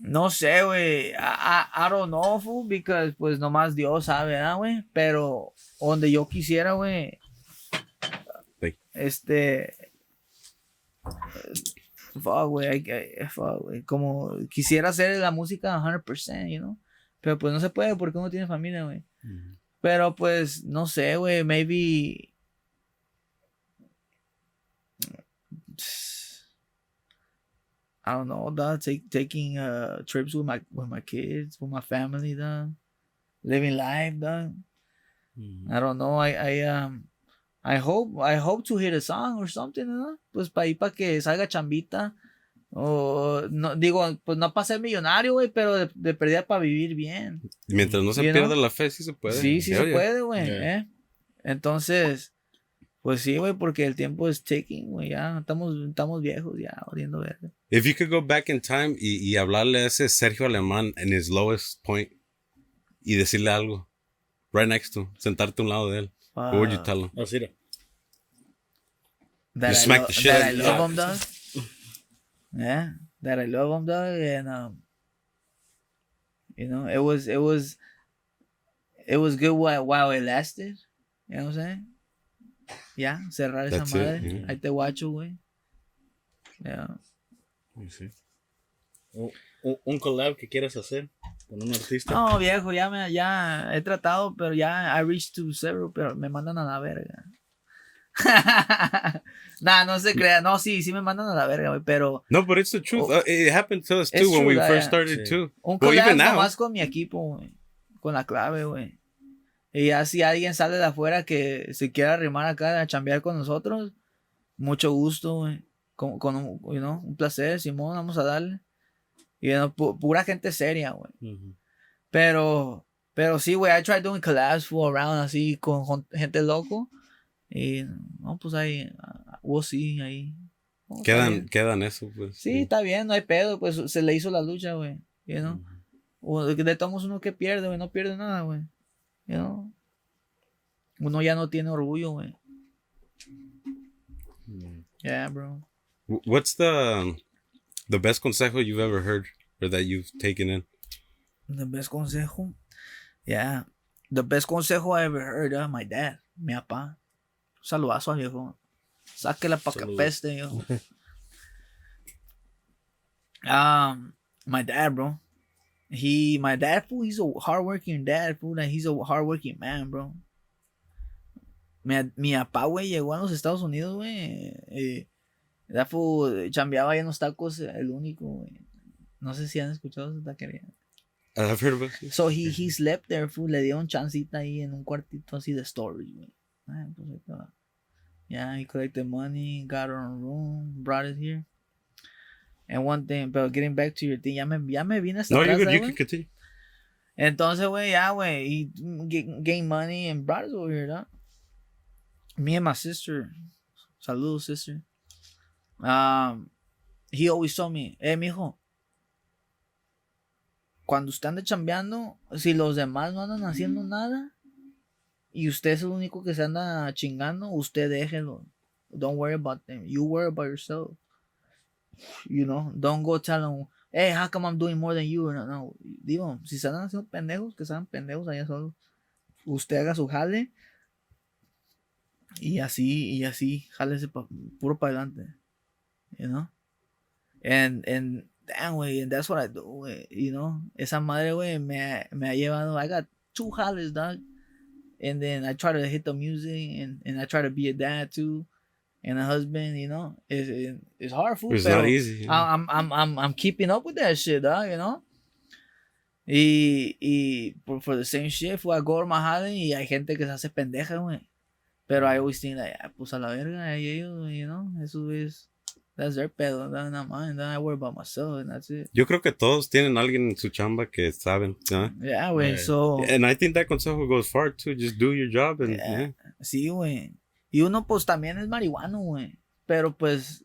No sé, güey. I, I, I don't know, fool, because pues nomás Dios sabe, ¿verdad, güey? Pero donde yo quisiera, güey. Este. Fuck, güey. Fuck, güey. Como quisiera hacer la música 100%, you know? Pero pues no se puede porque uno tiene familia, güey. Pero pues, no sé, güey. Maybe. I don't know, dog. Take, taking uh, trips with my with my kids, with my family, dog. Living life, dog. Mm. I don't know. I I um I hope I hope to hit a song or something, ¿no? Pues para ir para que salga chambita. O no digo, pues no para ser millonario, güey, pero de, de para vivir bien. Mientras no se You pierda know? la fe, sí se puede. Sí, sí se puede, güey. Yeah. ¿eh? Entonces, pues sí, güey, porque el tiempo es ticking, güey. Ya estamos, estamos viejos, ya, odiando verga. If you could go back in time y, y hablarle a ese Sergio Alemán en his lowest point y decirle algo, right next to, sentarte a un lado de él, what would you tell him? That You I smack lo- the shit that out I of love him, dog. Yeah, that I love him, dog, and um, you know, it was it was it was good while while it lasted. You know what I'm saying? Ya, cerrar esa That's it, madre. yeah. Ahí te guacho, güey. Yeah. Sí. O- o- un collab que quieras hacer con un artista. No, viejo, ya me ya he tratado, pero ya I reached to several, pero me mandan a la verga. nah, no se crea. No, sí, sí me mandan a la verga, güey, pero No, but it's the truth. Oh. Uh, it happened to us too when we first started Sí. too. un Well, collab nomás con mi equipo, güey. Con la clave, güey. Y ya si alguien sale de afuera que se quiera arrimar acá a chambear con nosotros, mucho gusto, güey. Con, con un, you know, un placer, Simón, vamos a darle. Y you know, pu- pura gente seria, güey. Pero, pero sí, güey, I tried doing collabs for around así con gente loco. Y, no, pues ahí, ah, we'll see, ahí. No, Quedan, quedan eso, pues. Sí, está bien, no hay pedo, pues se le hizo la lucha, güey. You know? O de todos uno que pierde, güey, no pierde nada, güey. You know? Uno ya no tiene orgullo, güey. Mm. Yeah, bro. Wh- What's the the best consejo you've ever heard or that you've taken in? The best consejo. Yeah. The best consejo I ever heard, uh, my dad, mi papá. Saludazo, viejo. Sáquela pa' que peste, yo. um, my dad, bro. He, my dad, fool, he's a hardworking dad, fool. Like, he's a hardworking man, bro. Mi, mi papá, güey, llegó a los Estados Unidos, güey. Eh, fool chambeaba ahí en los tacos, el único, güey. No sé si han escuchado esa taquería. I've heard of it. So he, he slept there, fool. Le dieron chancita ahí en un cuartito así de storage, güey. Ah, pues ahí estaba. Yeah, he collected money, got her own room, brought it here. And one thing, but getting back to your thing, ya me, ya me vine hasta No, you could, ¿eh, you can continue. Entonces, güey, ya, güey, he g- gained money and brought us over here, ¿no? Me and my sister, saludos, sister. Um, he always told me, eh, mijo, cuando usted ande chambeando, si los demás no andan haciendo nada y usted es el único que se anda chingando, usted déjelo. Don't worry about them. You worry about yourself. You know, don't go tell them, hey, how come I'm doing more than you? No, no. Digo, si se andan haciendo pendejos, que sean pendejos allá solo. Usted haga su jale y así, y así, jálese pa- puro para adelante. You know? And, and, damn, güey, and that's what I do, güey. You know? Esa madre, güey, me, me ha llevado, I got two jales, dog. And then I try to hit the music and, and I try to be a dad too. And a husband, you know? It's, it, it's hard, fool. It's pero- not easy. I- I'm, I'm, I'm, I'm keeping up with that shit, dog, you know? Y, y por, for the same shit, fue a go to my jale y hay gente que se hace pendeja, güey. Pero I always think, like, ah, pues a la verga, y ellos, you know, eso es, that's their pedo, that's not mine, then I worry about myself, and that's it. Yo creo que todos tienen alguien en su chamba que saben. ¿no? Yeah, güey, Right. so, And I think that consejo goes far too. Just do your job and Yeah. yeah. sí, güey. Y uno, pues, también es marihuano, güey. Pero, pues,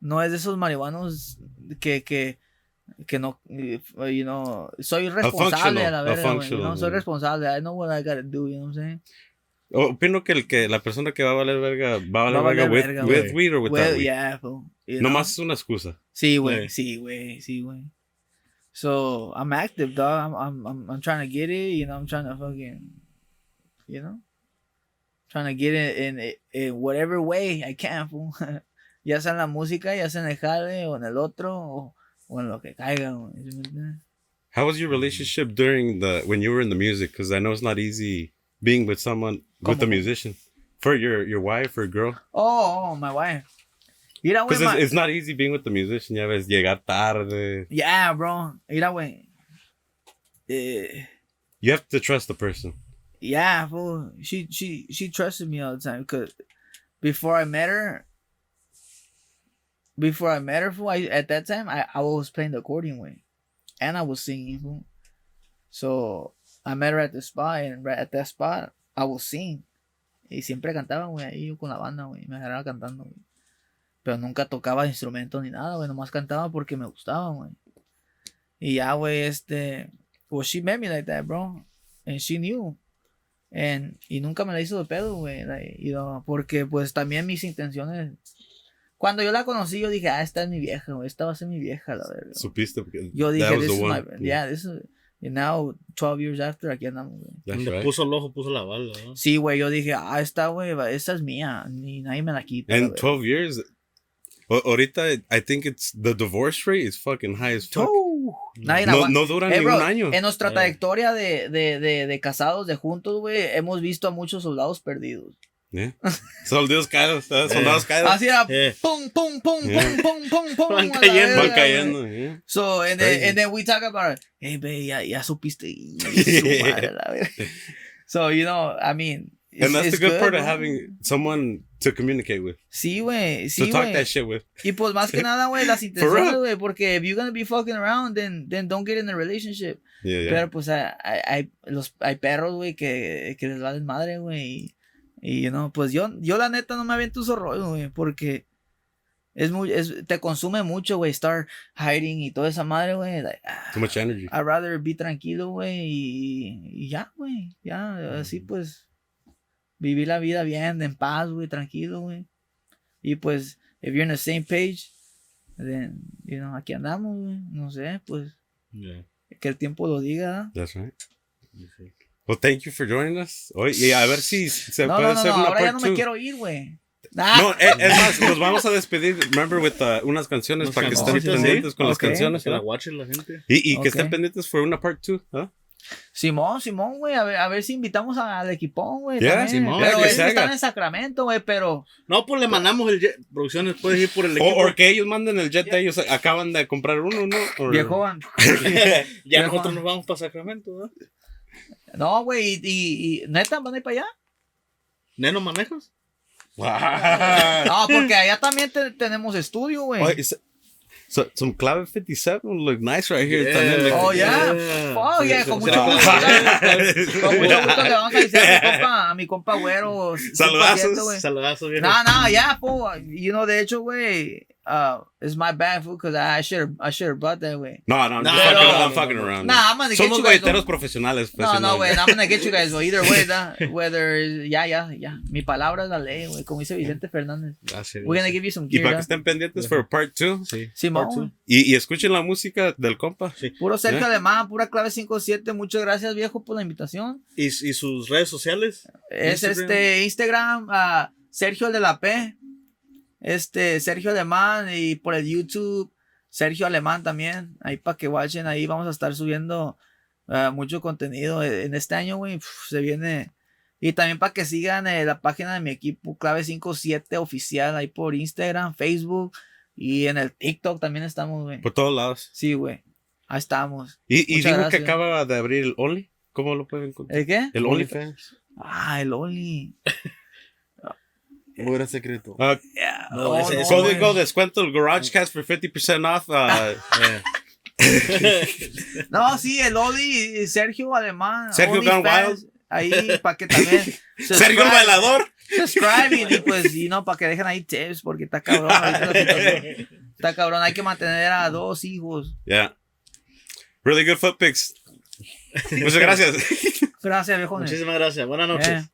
no es de esos marihuanos que, que, que no, you know, soy responsable a la a verga, güey. you know, soy responsable, I know what I gotta do, you know what I'm saying? Opino que el que la persona que va a valer verga va a valer Va a valer verga with, verga, with weed or without Well, weed. yeah, you know? Nomás es una excusa. Sí, güey, Sí. sí, güey, sí, güey. So, I'm active, dog. I'm, I'm, I'm, I'm trying to get it, you know, I'm trying to fucking, you know, trying to get it in, in whatever way I can, fool. ya sea en la música, ya sea en el jale, o en el otro, o, o en lo que caiga. How was your relationship during the when you were in the music? Because I know it's not easy being with someone with a musician. For your your wife or girl. Oh, oh, my wife. Mira, güey, Because it's, it's not easy being with the musician. Ya ves, llegar tarde. yeah, bro. Mira, güey. Eh, You have to trust the person. Yeah, fool. She she she trusted me all the time because before I met her, before I met her, fool, I, at that time I, I was playing the accordion way, and I was singing, fool. So I met her at the spot, and right at that spot I was sing. Y siempre cantaba, güey, ahí yo con la banda, güey, me agarraba cantando, güey. Pero nunca tocaba instrumentos ni nada, güey, nomás cantaba porque me gustaba, güey. Y ya, güey, este, well, she met me like that, bro, and she knew. And, y nunca me la hizo de pedo, güey. like, you know, porque pues también mis intenciones. Cuando yo la conocí, yo dije, ah, esta es mi vieja, güey. Esta va a ser mi vieja, la verdad. Supiste porque Yo dije, this is my. Yeah, this is. And now, 12 years after, aquí andamos, güey. Right. puso el ojo, puso la bala, ¿no? Sí, güey, yo dije, ah, esta, güey, esta es mía. Ni nadie me la quita. verdad. 12 years. Ahorita, I think it's the divorce rate is fucking high as fuck. Oh, nadie No, no duran Eh, ni bro, un año. En nuestra Eh. trayectoria de, de, de, de casados, de juntos, güey, hemos visto a muchos soldados perdidos. Yeah. Soldados caídos, ¿sabes? soldados caídos. Así era, Eh. pum, pum, pum, Yeah. pum, pum, pum, pum. Van a la cayendo. Van cayendo. yeah. So, and then, and then we talk about it. Hey, babe, ya, ya supiste. Y su madre, la verga. so, you know, I mean. it's- And that's the it's good, part of bro. having someone to communicate with, Sí, güey. to Sí, talk güey. that shit with. Y pues más que nada, güey, las intenciones, güey. Porque if you're gonna be fucking around, then, then don't get in a relationship. Yeah, yeah. Pero pues hay, hay, hay- los, hay perros, güey, que, que les valen madre, güey. Y, know, pues yo, yo la neta no me aviento esos rollos, güey, porque es muy, es, te consume mucho, güey, estar hiding y toda esa madre, güey. like, ah, Too much energy. I'd rather be tranquilo, güey, y, y ya, güey, ya, así pues, vivir la vida bien, en paz, güey, tranquilo, güey. Y pues, if you're on the same page, then, you know, aquí andamos, güey. No sé, pues, Yeah. que el tiempo lo diga. That's right. Sí. Well, thank you for joining us. Hoy, y a ver si se No, puede no, no, hacer no, una ahora ya no me quiero ir, güey. Ah, No, eh, es más, nos vamos a despedir, remember, with uh, unas canciones Unas para que estén pendientes sí. con las Ok. canciones. Que la watchen la gente. Y, y que Ok. estén pendientes for una part 2. Simón, Simón, güey, a ver, a ver si invitamos a- al equipón, güey. Yeah. Simón, pero que ellos están en Sacramento, güey, pero... No, pues le mandamos el jet. Producciones, puedes ir por el O, equipo. o que ellos manden el jet, ellos acaban de comprar uno, ¿no? Or- Viejo, ya Viejo. nosotros nos vamos para Sacramento, ¿no? No, güey, y, y, y- neta, van a ir para allá. ¿Neno manejas? Wow. No, porque allá también te- tenemos estudio, güey. So, some Clave 57 look nice right here. Yeah. Oh, yeah. Oh, Sí, yeah, con mucho gusto. Con mucho gusto le vamos a decir a mi compa, a mi compa güero. Saludazos. 100%, güey. Saludazos. No, no, ya, po. You know, de hecho, güey, uh, it's my bad, fool, because I should I should have bought that, güey. No, no, I'm, No, just fucking, no, I'm no, fucking no. around. Nah, I'm gonna get Somos you guys. profesionales. No, no, güey, I'm gonna get you guys. Either way, da, whether, ya, ya, ya. Mi palabra es la ley, güey, como dice Vicente Fernández. Gracias. We're gonna give you some Y gear, para que estén pendientes for part 2. Sí. Simón, Part two. Y, y escuchen la música del compa. Puro Sergio Yeah. Alemán, pura clave 57. Muchas gracias, viejo, por la invitación. ¿Y, y sus redes sociales? Es Instagram. este Instagram, ah, Sergio el de la P. Este, Sergio Alemán y por el YouTube, Sergio Alemán también. Ahí para que watchen, ahí vamos a estar subiendo ah, mucho contenido en este año, güey. Se viene. Y también para que sigan eh, la página de mi equipo, clave 57 oficial, ahí por Instagram, Facebook y en el TikTok también estamos, güey. Por todos lados. Sí, güey. Ahí estamos. Y, y digo que gracias. acaba de abrir el Only. ¿Cómo lo pueden encontrar? ¿El qué? El OnlyFans. Ah, el Oli. ¿O era secreto? Ah, Yeah. No, Oh, ese- no, ese- código güey. descuento el GarageCast for 50% off. Eh, No, sí, el Oli y Sergio Alemán. Sergio Gone OnlyFans, Ahí, para que también. Sergio el bailador. Subscribe y pues, y no, para que dejen ahí tips, porque está cabrón. Está cabrón, hay que mantener a dos hijos. Yeah. Really good foot pics. Muchas gracias. Gracias, viejo. Muchísimas gracias. Buenas noches. Eh.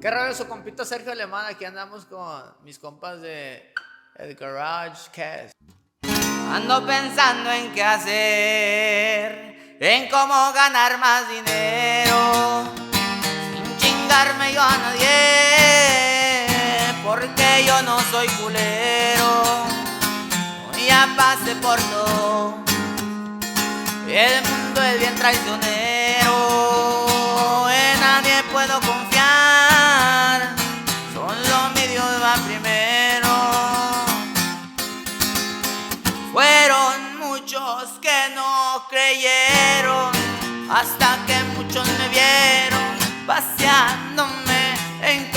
¿Qué rollo su compita Sergio Alemán? Aquí andamos con mis compas de el Garage Cast. Ando pensando en qué hacer, en cómo ganar más dinero, sin chingarme yo a nadie, porque yo no soy culero, ya pasé por todo. El mundo es bien traicionero, hasta que muchos me vieron paseándome en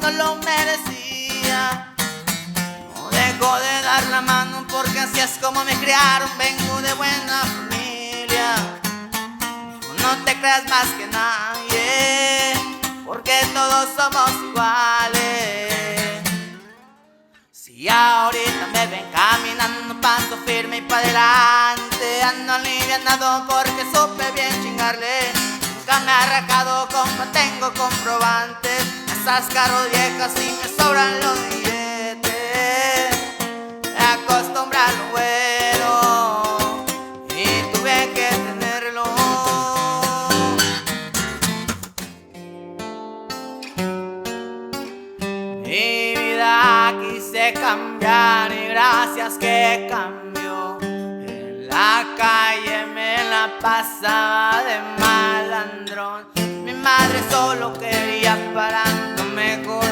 no lo merecía. No dejo de dar la mano porque así es como me criaron, vengo de buena familia. No te creas más que nadie, porque todos somos iguales. Si ahorita me ven caminando, paso firme y para adelante, ando alivianado porque supe bien chingarle. Nunca me ha arrancado, compa, tengo comprobantes. Esas carros viejas y me sobran los billetes. Me acostumbré a lo bueno y tuve que tenerlo. Mi vida quise cambiar y gracias que cambió. En la calle me la pasaba de malandrón. Mi madre solo quería para lo mejor.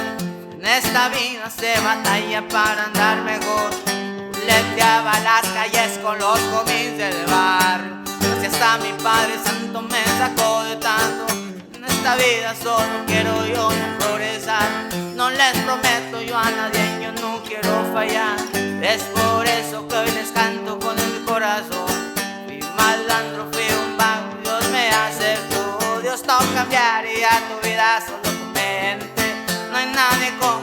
En esta vida se batalla para andar mejor. Leteaba las calles con los cómics del barrio. Gracias a mi padre santo me sacó de tanto. En esta vida solo quiero yo no progresar. No les prometo yo a nadie, yo no quiero fallar. Es por eso que hoy les canto con el corazón. Fui malandro, fui un vago, Dios me acertó. Dios no cambiaría tu vida, solo tu mente.